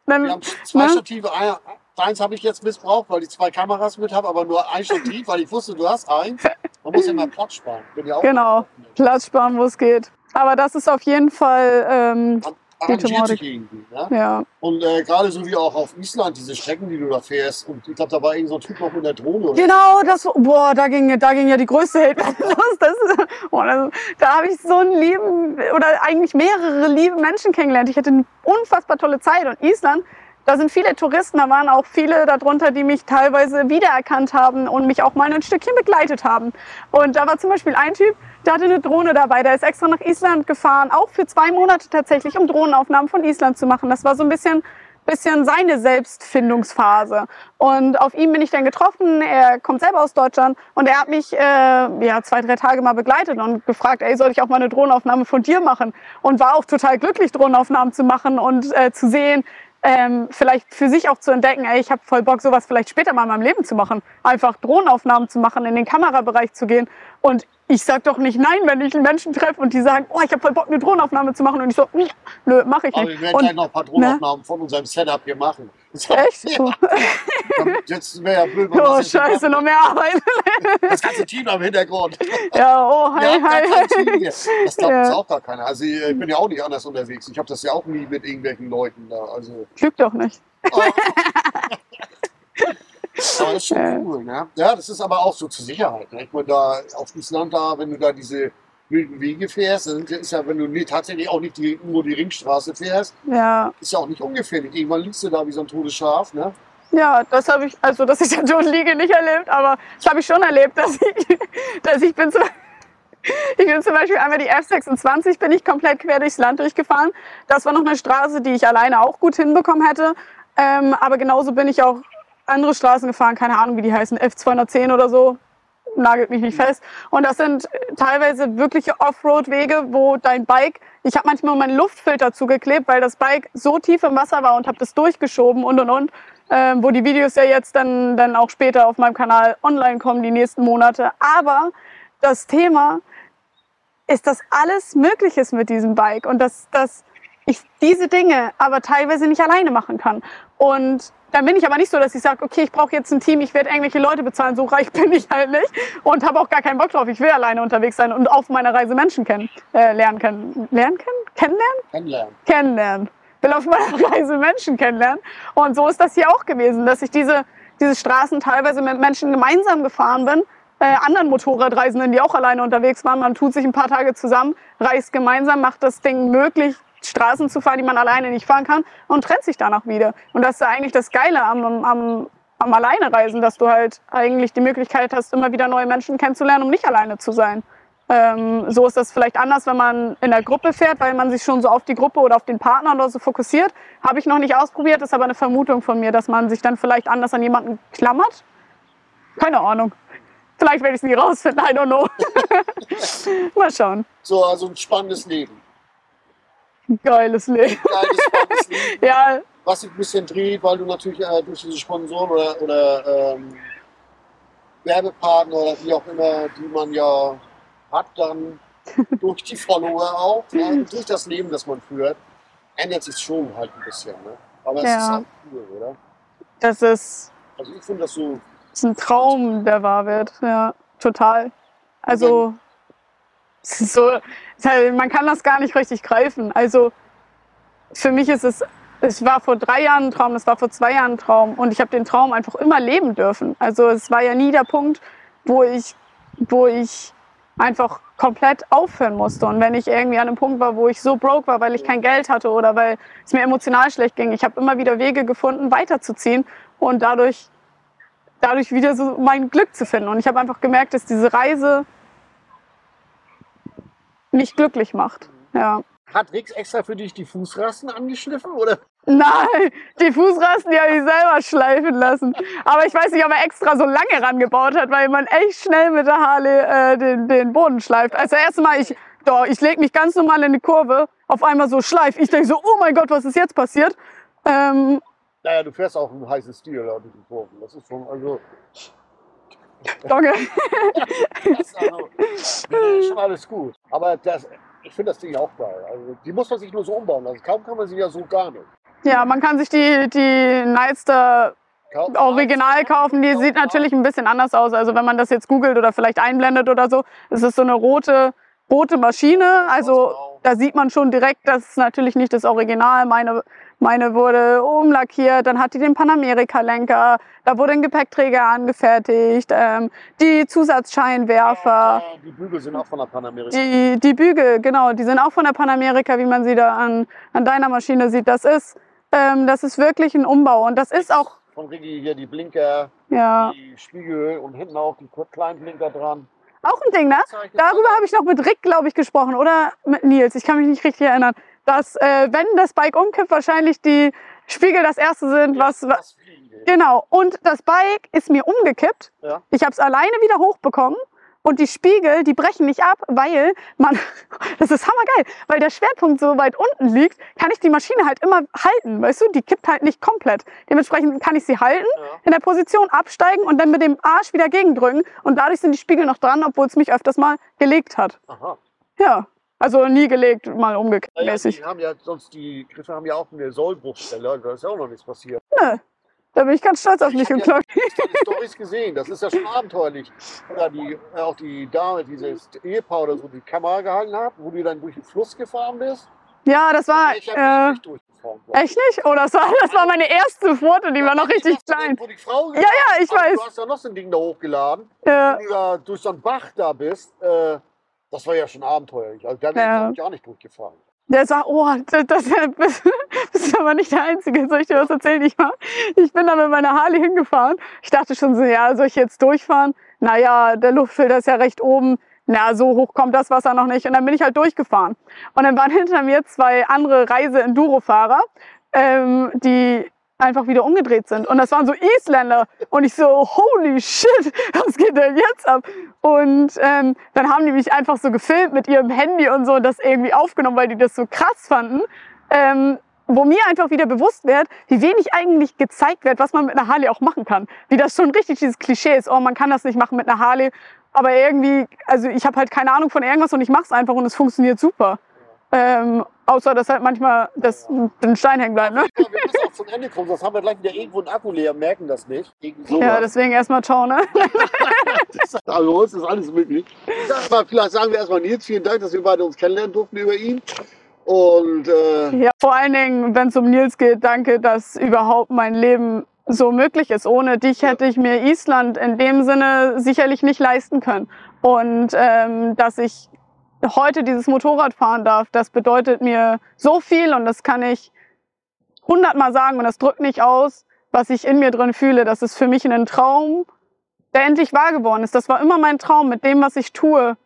dann, Wir haben zwei ne? Stative. Ein- Eins habe ich jetzt missbraucht, weil ich zwei Kameras mit habe, aber nur ein Stativ, weil ich wusste, du hast eins. Man muss ja mal Platz sparen. Ja auch Genau, Platz sparen, wo es geht. Aber das ist auf jeden Fall, ähm, arrangiert Thematik. sich irgendwie. Ne? ja. Und äh, gerade so wie auch auf Island, diese Strecken, die du da fährst. Und ich glaube, da war irgend so ein Typ noch mit der Drohne. Oder? Genau, das, boah, da ging, da ging ja die größte Hate los. Das ist, boah, das, da habe ich so einen lieben, oder eigentlich mehrere liebe Menschen kennengelernt. Ich hatte eine unfassbar tolle Zeit. Und Island, da sind viele Touristen, da waren auch viele darunter, die mich teilweise wiedererkannt haben und mich auch mal ein Stückchen begleitet haben. Und da war zum Beispiel ein Typ, der hatte eine Drohne dabei, der ist extra nach Island gefahren, auch für zwei Monate tatsächlich, um Drohnenaufnahmen von Island zu machen. Das war so ein bisschen bisschen seine Selbstfindungsphase. Und auf ihn bin ich dann getroffen. Er kommt selber aus Deutschland und er hat mich äh, ja zwei, drei Tage mal begleitet und gefragt, ey, soll ich auch mal eine Drohnenaufnahme von dir machen? Und war auch total glücklich, Drohnenaufnahmen zu machen und äh, zu sehen, ähm, vielleicht für sich auch zu entdecken, ey, ich habe voll Bock, sowas vielleicht später mal in meinem Leben zu machen. Einfach Drohnenaufnahmen zu machen, in den Kamerabereich zu gehen. Und ich sag doch nicht nein, wenn ich einen Menschen treffe und die sagen, oh, ich habe voll Bock, eine Drohnenaufnahme zu machen. Und ich so, "Mm, nö, mache ich Aber nicht. wir werden Und- gleich noch ein paar Drohnenaufnahmen von unserem Setup hier machen. Das Echt? Ja, jetzt wäre ja blöd, wenn Oh, scheiße, noch mehr Arbeit. Das ganze Team am Hintergrund. Ja, oh, hi, Ja, hi. Das glaubt Ja. uns auch gar keiner. Also ich bin ja auch nicht anders unterwegs. Ich habe das ja auch nie mit irgendwelchen Leuten da. Also, Lüg doch nicht. aber das ist schon cool, ne? Ja, das ist aber auch so zur Sicherheit. Ne? Ich meine, da auf Island da, wenn du da diese wilden Wege fährst, das ist ja, wenn du nie, tatsächlich auch nicht die, nur die Ringstraße fährst, Ja, ist ja auch nicht ungefährlich. Irgendwann liegst du da wie so ein totes Schaf, ne? ja, das habe ich, also dass ich da tot liege, nicht erlebt, aber das habe ich schon erlebt, dass ich, dass ich bin zum, ich bin zum Beispiel einmal die F26 bin ich komplett quer durchs Land durchgefahren. Das war noch eine Straße, die ich alleine auch gut hinbekommen hätte. Ähm, aber genauso bin ich auch andere Straßen gefahren, keine Ahnung, wie die heißen, F210 oder so, nagelt mich nicht fest. Und das sind teilweise wirkliche Offroad-Wege, wo dein Bike, ich habe manchmal meinen Luftfilter zugeklebt, weil das Bike so tief im Wasser war und habe das durchgeschoben und und und. Ähm, wo die Videos ja jetzt dann, dann auch später auf meinem Kanal online kommen, die nächsten Monate. Aber das Thema ist, dass alles möglich ist mit diesem Bike und dass, dass ich diese Dinge aber teilweise nicht alleine machen kann. Und dann bin ich aber nicht so, dass ich sage, okay, ich brauche jetzt ein Team, ich werde irgendwelche Leute bezahlen, so reich bin ich halt nicht und habe auch gar keinen Bock drauf. Ich will alleine unterwegs sein und auf meiner Reise Menschen kennen, äh, lernen können. Lernen können? Kennenlernen? Kennenlernen. kennenlernen. Will auf meiner Reise Menschen kennenlernen. Und so ist das hier auch gewesen, dass ich diese, diese Straßen teilweise mit Menschen gemeinsam gefahren bin. Äh, anderen Motorradreisenden, die auch alleine unterwegs waren. Man tut sich ein paar Tage zusammen, reist gemeinsam, macht das Ding möglich, Straßen zu fahren, die man alleine nicht fahren kann und trennt sich danach wieder. Und das ist eigentlich das Geile am, am, am Alleinereisen, dass du halt eigentlich die Möglichkeit hast, immer wieder neue Menschen kennenzulernen, um nicht alleine zu sein. Ähm, so ist das vielleicht anders, wenn man in der Gruppe fährt, weil man sich schon so auf die Gruppe oder auf den Partner oder so fokussiert. Habe ich noch nicht ausprobiert, ist aber eine Vermutung von mir, dass man sich dann vielleicht anders an jemanden klammert. Keine Ahnung. Vielleicht werde ich es nie rausfinden, I don't know. Mal schauen. So, also ein spannendes Leben. Geiles Leben. Geiles, Leben. Ja, Was sich ein bisschen dreht, weil du natürlich äh, durch diese Sponsoren oder, oder ähm, Werbepartner oder wie auch immer, die man ja hat, dann durch die Follower auch, ne, und durch das Leben, das man führt, ändert sich schon halt ein bisschen. Ne? Aber es Ja. ist auch cool, oder? das ist, Also ich finde das so, ist ein Traum, der wahr wird. Ja, total. Also, es ist so, es halt, man kann das gar nicht richtig greifen. Also, für mich ist es, es war vor drei Jahren ein Traum, es war vor zwei Jahren ein Traum und ich habe den Traum einfach immer leben dürfen. Also, es war ja nie der Punkt, wo ich, wo ich einfach komplett aufhören musste. Und wenn ich irgendwie an einem Punkt war, wo ich so broke war, weil ich kein Geld hatte oder weil es mir emotional schlecht ging, ich habe immer wieder Wege gefunden, weiterzuziehen und dadurch, dadurch wieder so mein Glück zu finden. Und ich habe einfach gemerkt, dass diese Reise mich glücklich macht. Ja. hat Rix extra für dich die Fußrasten angeschliffen? Oder? Nein, die Fußrasten, die habe ich selber schleifen lassen. Aber ich weiß nicht, ob er extra so lange rangebaut hat, weil man echt schnell mit der Harley äh, den, den Boden schleift. Also erstmal, ich, doch, ich lege mich ganz normal in die Kurve, auf einmal so schleif. Ich denke so, oh mein Gott, was ist jetzt passiert? Ähm, Naja, du fährst auch einen heißen Stil da durch die Kurven. Das ist schon, also, Donge. das ist schon alles gut. Aber das, ich finde das Ding auch geil. Also, die muss man sich nur so umbauen. Also kaum kann man sie ja so gar nicht. Ja, man kann sich die, die Nightster original kaufen. Die sieht natürlich ein bisschen anders aus. Also wenn man das jetzt googelt oder vielleicht einblendet oder so, es ist so eine rote, rote Maschine. Also da sieht man schon direkt, das ist natürlich nicht das Original. Meine, meine wurde umlackiert, dann hat die den Panamerika-Lenker, da wurde ein Gepäckträger angefertigt, ähm, die Zusatzscheinwerfer. Die Bügel sind auch von der Panamerika. Die, die Bügel, genau, die sind auch von der Panamerika, wie man sie da an, an deiner Maschine sieht. Das ist, ähm, das ist wirklich ein Umbau und das ist auch, Von Riggi hier die Blinker, ja, die Spiegel und hinten auch die kleinen Blinker dran. auch ein Ding, ne? Darüber habe ich noch mit Rick, glaube ich, gesprochen oder mit Nils. Ich kann mich nicht richtig erinnern. Dass, äh, wenn das Bike umkippt, wahrscheinlich die Spiegel das erste sind, was. was Fliegen. genau. Und das Bike ist mir umgekippt. Ja. Ich habe es alleine wieder hochbekommen. Und die Spiegel, die brechen nicht ab, weil man, das ist hammergeil, weil der Schwerpunkt so weit unten liegt, kann ich die Maschine halt immer halten, weißt du? Die kippt halt nicht komplett. Dementsprechend kann ich sie halten, Ja. in der Position absteigen und dann mit dem Arsch wieder gegendrücken. Und dadurch sind die Spiegel noch dran, obwohl es mich öfters mal gelegt hat. Aha. Ja, also nie gelegt, mal umgekehrt mäßig. die haben ja sonst die Griffe haben ja auch eine Sollbruchstelle, da ist ja auch noch nichts passiert. Nö, da bin ich ganz stolz auf Ich mich ja- Glock. Ich habe die Storys gesehen, das ist ja schon abenteuerlich. Oder die, äh, auch die Dame, dieses Ehepaar oder so, die Kamera gehalten hat, wo du dann durch den Fluss gefahren bist. Ja, das war. ich Äh, nicht echt nicht? Oh, das war, das war meine erste Foto, die war noch richtig klein. Wo die Frau Ja, ja, ich Aber weiß. Du hast ja noch so ein Ding da hochgeladen. Äh, Wenn du da durch so einen Bach da bist, äh, Das war ja schon abenteuerlich. Also da bin Ja. ich gar nicht durchgefahren. Der sagt, oh, das, das bist, bist aber nicht der Einzige. Soll ich dir was erzählen? Ich, war, ich bin da mit meiner Harley hingefahren. Ich dachte schon so, ja, soll ich jetzt durchfahren? Naja, der Luftfilter ist ja recht oben. Na, so hoch kommt das Wasser noch nicht. Und dann bin ich halt durchgefahren. Und dann waren hinter mir zwei andere Reise-Enduro-Fahrer, ähm, die einfach wieder umgedreht sind. Und das waren so Isländer. Und ich so, holy shit, was geht denn jetzt ab? Und ähm, dann haben die mich einfach so gefilmt mit ihrem Handy und so und das irgendwie aufgenommen, weil die das so krass fanden. Ähm, wo mir einfach wieder bewusst wird, wie wenig eigentlich gezeigt wird, was man mit einer Harley auch machen kann. Wie das schon richtig dieses Klischee ist, oh, man kann das nicht machen mit einer Harley. Aber irgendwie, also ich habe halt keine Ahnung von irgendwas und ich mache es einfach und es funktioniert super. Ähm, außer, dass halt manchmal das, ein Stein hängen bleibt. Ne? Ja, wir müssen auch zum Ende kommen, sonst haben wir gleich wieder irgendwo einen Akku leer, merken das nicht. Ja, deswegen erstmal ciao, ne? Also uns ist alles möglich. Mal, vielleicht sagen wir erstmal Nils, vielen Dank, dass wir beide uns kennenlernen durften über ihn. Und äh, Ja, vor allen Dingen, wenn es um Nils geht, danke, dass überhaupt mein Leben so möglich ist. Ohne dich hätte ich mir Island in dem Sinne sicherlich nicht leisten können. Und ähm, dass ich heute dieses Motorrad fahren darf, das bedeutet mir so viel und das kann ich hundertmal sagen und das drückt nicht aus, was ich in mir drin fühle. Das ist für mich ein Traum, der endlich wahr geworden ist. Das war immer mein Traum mit dem, was ich tue,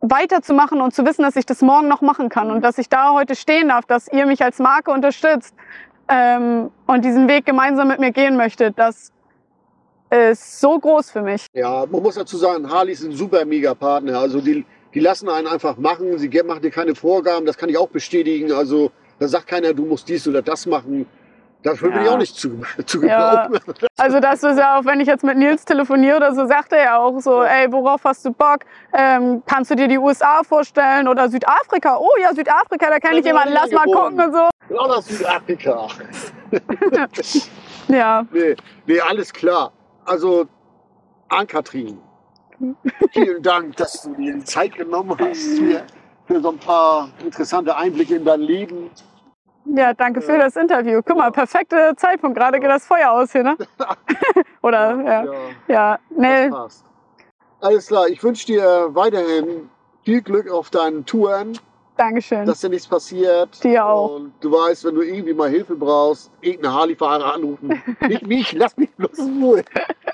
weiterzumachen und zu wissen, dass ich das morgen noch machen kann und dass ich da heute stehen darf, dass ihr mich als Marke unterstützt ähm, und diesen Weg gemeinsam mit mir gehen möchtet, das ist so groß für mich. ja, man muss dazu sagen, Harley ist ein super mega Partner. Also die, die lassen einen einfach machen, sie machen dir keine Vorgaben, das kann ich auch bestätigen. Also da sagt keiner, du musst dies oder das machen. Dafür bin Ja. ich auch nicht zu, zu Ja. gebrauchen. Also das ist ja auch, wenn ich jetzt mit Nils telefoniere oder so, sagt er ja auch so, ey, worauf hast du Bock? Ähm, kannst du dir die USA vorstellen oder Südafrika? Oh ja, Südafrika, da kenne Ja, ich jemanden, lass mal gucken und so. Genau das Südafrika. Ja, Nee, nee, alles klar. Also, Ann-Kathrin, vielen Dank, dass du dir die Zeit genommen hast hier für so ein paar interessante Einblicke in dein Leben. ja, danke für das Interview. Guck mal, perfekter Zeitpunkt, gerade geht das Feuer aus hier, ne? oder, ja. Ja, nee, das passt. Alles klar, ich wünsche dir weiterhin viel Glück auf deinen Touren, Dankeschön. dass dir nichts passiert. Dir auch. Und du weißt, wenn du irgendwie mal Hilfe brauchst, irgendeinen Harley-Fahrer anrufen. nicht mich, lass mich bloß in Ruhe.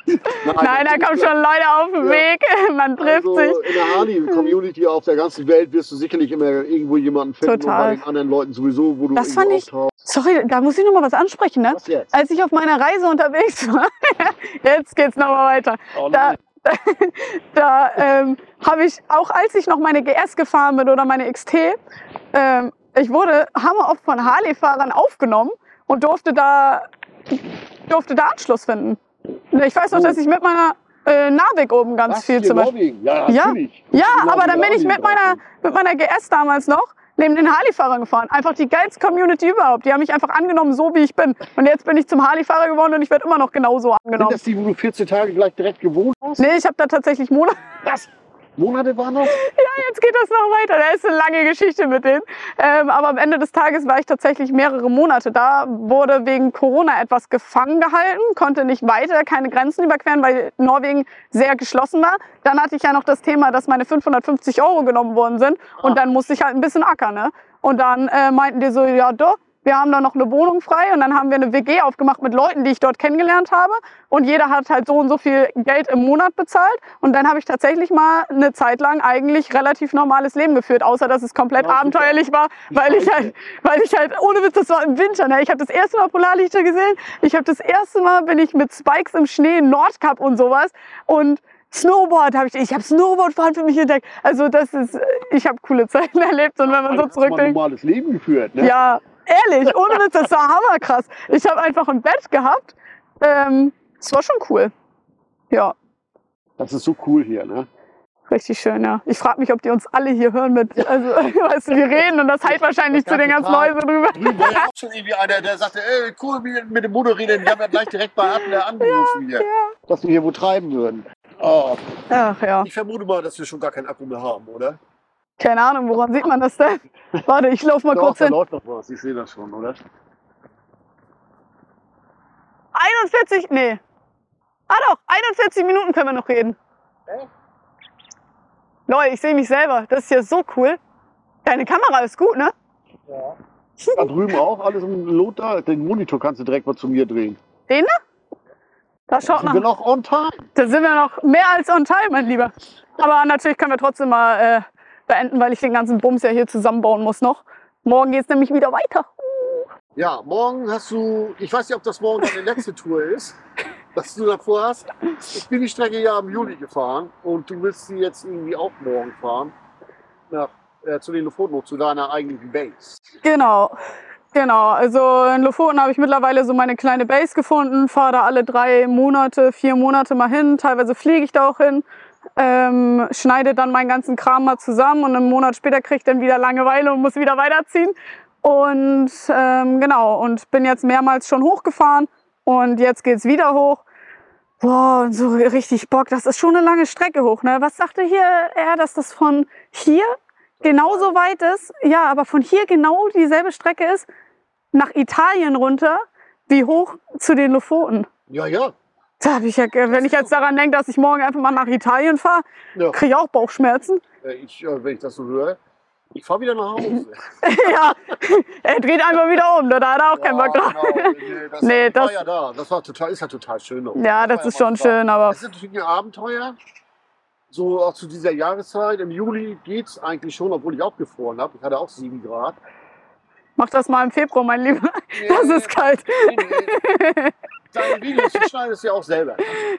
Nein, da kommen schon Leute auf den Ja. Weg, man trifft also sich. in der Harley-Community auf der ganzen Welt wirst du sicherlich immer irgendwo jemanden finden Total. und bei den anderen Leuten sowieso, wo du Das fand ich- auftauchst. Sorry, da muss ich noch mal was ansprechen, ne? Was jetzt? Als ich auf meiner Reise unterwegs war, jetzt geht's noch mal weiter. Oh Da, nein. da ähm, habe ich, auch als ich noch meine GS gefahren bin oder meine XT, ähm, ich wurde hammeroft von Harley-Fahrern aufgenommen und durfte da, durfte da Anschluss finden. Ich weiß noch, Oh. dass ich mit meiner äh, Navic oben ganz Was, viel zum Beispiel. Ja, Ja. Ja, aber dann bin ich mit meiner, mit meiner GS damals noch neben den Harley-Fahrern gefahren. Einfach die geilste Community überhaupt. Die haben mich einfach angenommen, so wie ich bin. Und jetzt bin ich zum Harley-Fahrer geworden und ich werde immer noch genauso Sind angenommen. das die, wo du 14 Tage gleich direkt gewohnt hast? Nee, ich habe da tatsächlich Monate. Was? Monate waren das? Jetzt geht das noch weiter. Da ist eine lange Geschichte mit denen. Ähm, aber am Ende des Tages war ich tatsächlich mehrere Monate da. Wurde wegen Corona etwas gefangen gehalten, konnte nicht weiter, keine Grenzen überqueren, weil Norwegen sehr geschlossen war. Dann hatte ich ja noch das Thema, dass meine 550 Euro genommen worden sind. Und dann musste ich halt ein bisschen ackern. Ne? Und dann äh, meinten die so, ja doch, wir haben da noch eine Wohnung frei und dann haben wir eine WG aufgemacht mit Leuten, die ich dort kennengelernt habe. Und jeder hat halt so und so viel Geld im Monat bezahlt. Und dann habe ich tatsächlich mal eine Zeit lang eigentlich relativ normales Leben geführt, außer dass es komplett Ja, abenteuerlich war, weil ich halt, weil ich halt, ohne Witz, das war im Winter. Ne? Ich habe das erste Mal Polarlichter gesehen. Ich habe das erste Mal bin ich mit Spikes im Schnee, Nordkap und sowas. Und Snowboard habe ich, ich habe Snowboardfahren für mich entdeckt. Also das ist, ich habe coole Zeiten erlebt und wenn man so mal ein zurückdenkt. normales Leben geführt, ne? Ja, ehrlich, ohne Witz, das war hammerkrass. Ich habe einfach ein Bett gehabt. Ähm, das war schon cool. Ja, Das ist so cool hier, ne? richtig schön, ja. Ich frage mich, ob die uns alle hier hören mit, also, weißt du, wir reden und das halt wahrscheinlich Das zu den ganze ganzen. Leuten drüber. War ja auch schon irgendwie einer, der sagte, ey, cool, wie mit dem Motorrädern, die haben ja gleich direkt bei Adler angerufen hier. Dass wir hier wo treiben würden. Oh, Ach ja, ich vermute mal, dass wir schon gar keinen Akku mehr haben, oder? Keine Ahnung, woran sieht man das denn? Warte, ich laufe mal Doch, kurz da hin. läuft noch was, ich sehe das schon, oder? 41, nee. Ah doch, 41 Minuten können wir noch reden. Echt? Lol, ich sehe mich selber. Das ist ja so cool. Deine Kamera ist gut, ne? Ja. Da drüben auch alles im Lot da. Den Monitor kannst du direkt mal zu mir drehen. Den da? Da schaut Sind wir noch. noch on time? Da sind wir noch mehr als on time, mein Lieber. Aber natürlich können wir trotzdem mal äh, beenden, weil ich den ganzen Bums ja hier zusammenbauen muss noch. Morgen geht's nämlich wieder weiter. Ja, morgen hast du, ich weiß nicht, ob das morgen deine letzte Tour ist, was du davor hast. Ich bin die Strecke ja im Juli gefahren und du willst sie jetzt irgendwie auch morgen fahren. Nach, äh, zu den Lofoten, zu deiner eigentlichen Base. Genau. Genau, also in Lofoten habe ich mittlerweile so meine kleine Base gefunden, fahre da alle drei Monate, vier Monate mal hin, teilweise fliege ich da auch hin, ähm, schneide dann meinen ganzen Kram mal zusammen und einen Monat später kriege ich dann wieder Langeweile und muss wieder weiterziehen. Und ähm, genau, und bin jetzt mehrmals schon hochgefahren und jetzt geht's wieder hoch. Boah, so richtig Bock, das ist schon eine lange Strecke hoch, ne? Was sagte hier er, dass das von hier genauso weit ist? Ja, aber von hier genau dieselbe Strecke ist nach Italien runter, wie hoch zu den Lofoten. Ja, ja. Da hab ich ja, wenn ich jetzt daran denke, dass ich morgen einfach mal nach Italien fahre, ja. kriege ich auch Bauchschmerzen. Äh, Ich, äh, wenn ich das so höre, ich fahre wieder nach Hause. ja, er dreht einfach wieder um, ne? da hat er auch keinen Bock drauf. genau. Nee, das, Nee, ich war das- ja da. Das war total, ist ja total schön. auch. Ja, das war ist mal schon schön, aber Es ist natürlich ein Abenteuer. So auch zu dieser Jahreszeit. Im Juli geht es eigentlich schon, obwohl ich auch gefroren habe. Ich hatte auch 7 Grad. mach das mal im Februar, mein Lieber. Das ist kalt. Deine Videos, du schneidest ja auch selber.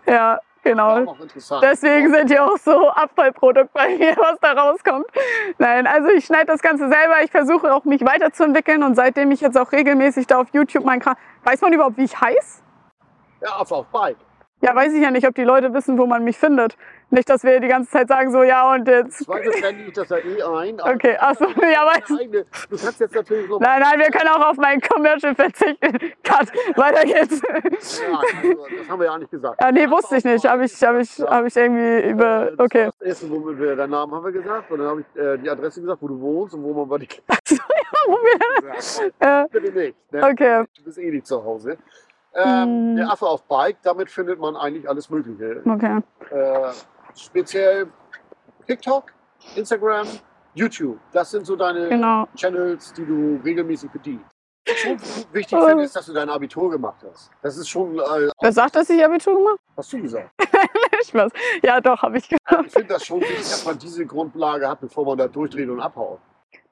Ja, genau. Deswegen sind hier auch so Abfallprodukte bei mir, was da rauskommt. Nein, also ich schneide das Ganze selber. Ich versuche auch mich weiterzuentwickeln und seitdem ich jetzt auch regelmäßig da auf YouTube meinen Kram. Weiß man überhaupt, wie ich heiß? Ja, auf, auf Bike. Ja, weiß ich ja nicht, ob die Leute wissen, wo man mich findet. Nicht, dass wir die ganze Zeit sagen, so, ja, und jetzt. Zweite blende ich das ja eh ein. Okay, ach so, ja, weiß. deine eigene- Du kannst jetzt natürlich noch. Nein, nein, wir können auch auf meinen Commercial verzichten. Cut, weiter geht's. Ja, das haben wir ja nicht gesagt. Ja, nee, wusste ich nicht. Habe ich, hab ich, hab ich irgendwie über. Äh, das Okay. war Das erste, womit wir deinen Namen haben wir gesagt. Und dann habe ich äh, die Adresse gesagt, wo du wohnst und wo man bei dir Wo wir- gesagt Äh, Bitte nicht. Ne? Okay. Du bist eh nicht zu Hause. Ähm, Mm. Der Affe auf Bike, damit findet man eigentlich alles Mögliche. Okay. Äh, speziell TikTok, Instagram, YouTube. Das sind so deine Genau. Channels, die du regelmäßig bedienst. Was ich Schon wichtig Oh. finde, ist, dass du dein Abitur gemacht hast. Das ist schon, äh, Wer sagt, dass ich Abitur gemacht hast du gesagt. habe? Spaß. Ja, doch, habe ich gemacht. Ich finde das schon wichtig, dass man diese Grundlage hat, bevor man da durchdreht und abhaut.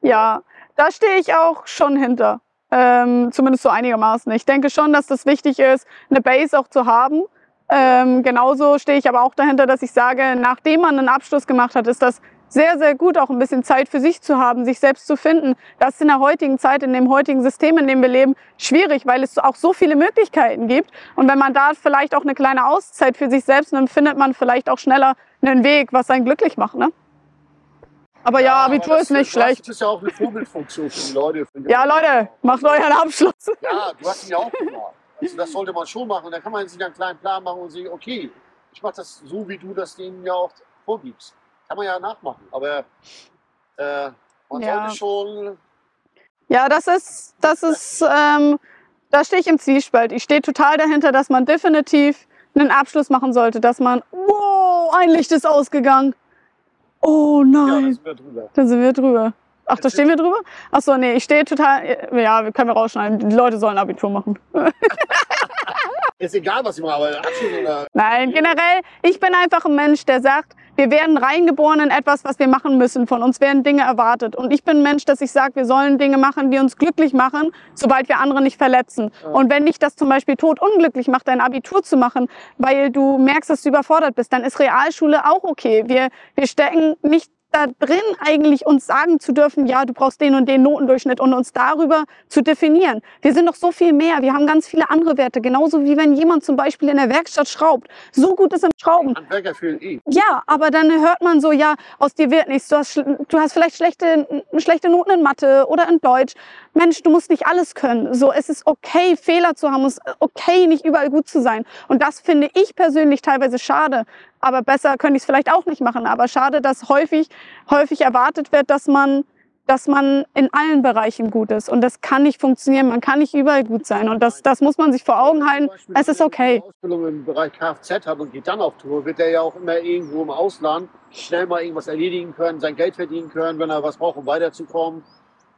Ja, da stehe ich auch schon hinter. Ähm, zumindest so einigermaßen. Ich denke schon, dass das wichtig ist, eine Base auch zu haben. Ähm, genauso stehe ich aber auch dahinter, dass ich sage, nachdem man einen Abschluss gemacht hat, ist das sehr, sehr gut, auch ein bisschen Zeit für sich zu haben, sich selbst zu finden. Das ist in der heutigen Zeit, in dem heutigen System, in dem wir leben, schwierig, weil es auch so viele Möglichkeiten gibt. Und wenn man da vielleicht auch eine kleine Auszeit für sich selbst nimmt, findet man vielleicht auch schneller einen Weg, was einen glücklich macht. Ne? Aber ja, aber Abitur das- ist nicht das schlecht. ist ja auch eine Vorbildfunktion für die Leute. Für die Ja, Leute, macht euren Abschluss. Ja, du hast ihn ja auch gemacht. Also das sollte man schon machen. Da kann man sich einen kleinen Plan machen und sagen, okay, ich mache das so, wie du das denen ja auch vorgibst. Kann man ja nachmachen. Aber äh, man Ja. sollte schon. Ja, das ist, das ist, ähm, da stehe ich im Zwiespalt. Ich stehe total dahinter, dass man definitiv einen Abschluss machen sollte, dass man, wow, ein Licht ist ausgegangen. Oh Ja, da nein, sind wir drüber. da sind wir drüber. Ach, da stehen wir drüber? Ach so, nee, ich stehe total, ja, wir können wir rausschneiden. Die Leute sollen Abitur machen. Ist egal, was ich mache, aber Abschluss oder. Nein, generell, ich bin einfach ein Mensch, der sagt, wir werden reingeboren in etwas, was wir machen müssen. Von uns werden Dinge erwartet. Und ich bin ein Mensch, dass ich sage, wir sollen Dinge machen, die uns glücklich machen, sobald wir andere nicht verletzen. Und wenn dich das zum Beispiel tot unglücklich macht, dein Abitur zu machen, weil du merkst, dass du überfordert bist, dann ist Realschule auch okay. Wir, wir stecken nicht da drin, eigentlich uns sagen zu dürfen, ja, du brauchst den und den Notendurchschnitt und uns darüber zu definieren. Wir sind doch so viel mehr. Wir haben ganz viele andere Werte. Genauso wie wenn jemand zum Beispiel in der Werkstatt schraubt. So gut ist im Schrauben. Handwerker fehlen eh. Ja, aber dann hört man so, ja, aus dir wird nichts. Du hast, du hast vielleicht schlechte, schlechte Noten in Mathe oder in Deutsch. Mensch, du musst nicht alles können. So, es ist okay, Fehler zu haben. Es ist okay, nicht überall gut zu sein. Und das finde ich persönlich teilweise schade. Aber besser könnte ich es vielleicht auch nicht machen. Aber schade, dass häufig, häufig erwartet wird, dass man dass man in allen Bereichen gut ist. Und das kann nicht funktionieren. Man kann nicht überall gut sein. Und das, das muss man sich vor Augen halten. Beispiel, Es ist wenn okay. eine Ausbildung im Bereich Kfz hat und geht dann auf Tour, wird er ja auch immer irgendwo im Ausland schnell mal irgendwas erledigen können, sein Geld verdienen können, wenn er was braucht, um weiterzukommen.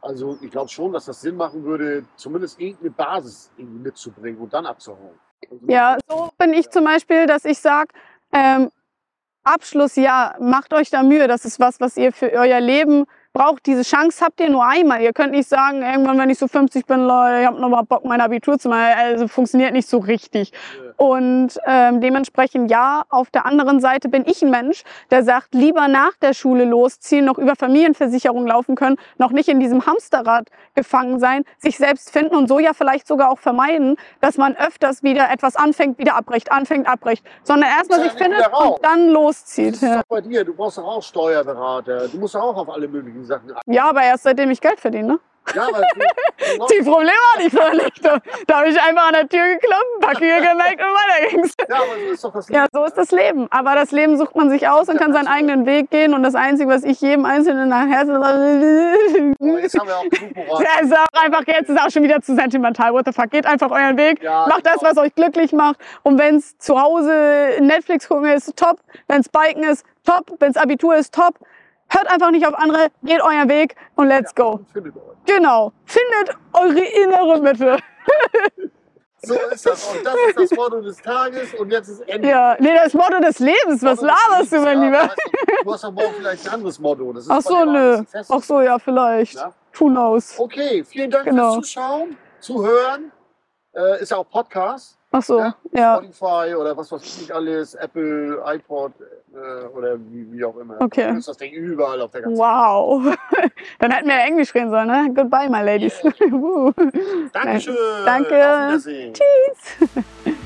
Also ich glaube schon, dass das Sinn machen würde, zumindest irgendeine Basis irgendwie mitzubringen und dann abzuhauen. Ja, so bin ich zum Beispiel, dass ich sage, ähm, Abschluss, ja, macht euch da Mühe. Das ist was, was ihr für euer Leben braucht. Diese Chance habt ihr nur einmal. Ihr könnt nicht sagen, irgendwann, wenn ich so 50 bin, Leute, ich habe noch mal Bock, mein Abitur zu machen. Also funktioniert nicht so richtig. Und ähm, dementsprechend ja, auf der anderen Seite bin ich ein Mensch, der sagt, lieber nach der Schule losziehen, noch über Familienversicherung laufen können, noch nicht in diesem Hamsterrad gefangen sein, sich selbst finden und so ja vielleicht sogar auch vermeiden, dass man öfters wieder etwas anfängt, wieder abbricht, anfängt, abbricht, sondern erstmal sich findet und dann Das loszieht. ist Ja. doch bei dir. Du brauchst auch Steuerberater. Du musst auch auf alle möglichen Sachen achten. ja, aber erst seitdem ich Geld verdiene. Ja, aber Die Probleme hatte ich nicht. Da, da habe ich einfach an der Tür geklopft, Papier gemerkt und weiter ging's. ja, aber so ist doch das Ja, so ist das Leben. Aber das Leben sucht man sich aus und kann seinen eigenen Weg gehen. Und das Einzige, was ich jedem Einzelnen nach Herzen Aber jetzt haben wir auch genug Moral. Ja, ist auch einfach, jetzt ist auch schon wieder zu sentimental. What the fuck? Geht einfach euren Weg. Ja, macht das, genau. was euch glücklich macht. Und wenn es zu Hause Netflix gucken ist, top. Wenn es Biken ist, top. Wenn es Abitur ist, top. Hört einfach nicht auf andere, geht euren Weg und let's go. Findet euch. Genau. Findet eure innere Mitte. So ist das. Und das ist das Motto des Tages. Und jetzt ist Ende. Ja, nee, das Motto des Lebens. Was Motto laberst du, mein ja. Lieber? Du hast doch morgen vielleicht ein anderes Motto. Das ist Ach so, nö. Ach so, ja, vielleicht. Ja. Who knows? Okay, vielen Dank Genau. fürs Zuschauen, Zuhören. Äh, ist ja auch Podcast. Ach so, Ja, ja. Spotify oder was weiß ich alles, Apple, iPod äh, oder wie, wie auch immer. Okay. Du findest das Ding überall auf der ganzen Wow. Dann hätten wir Englisch reden sollen, ne? Goodbye, my ladies. Woo. Dankeschön. Danke. Tschüss.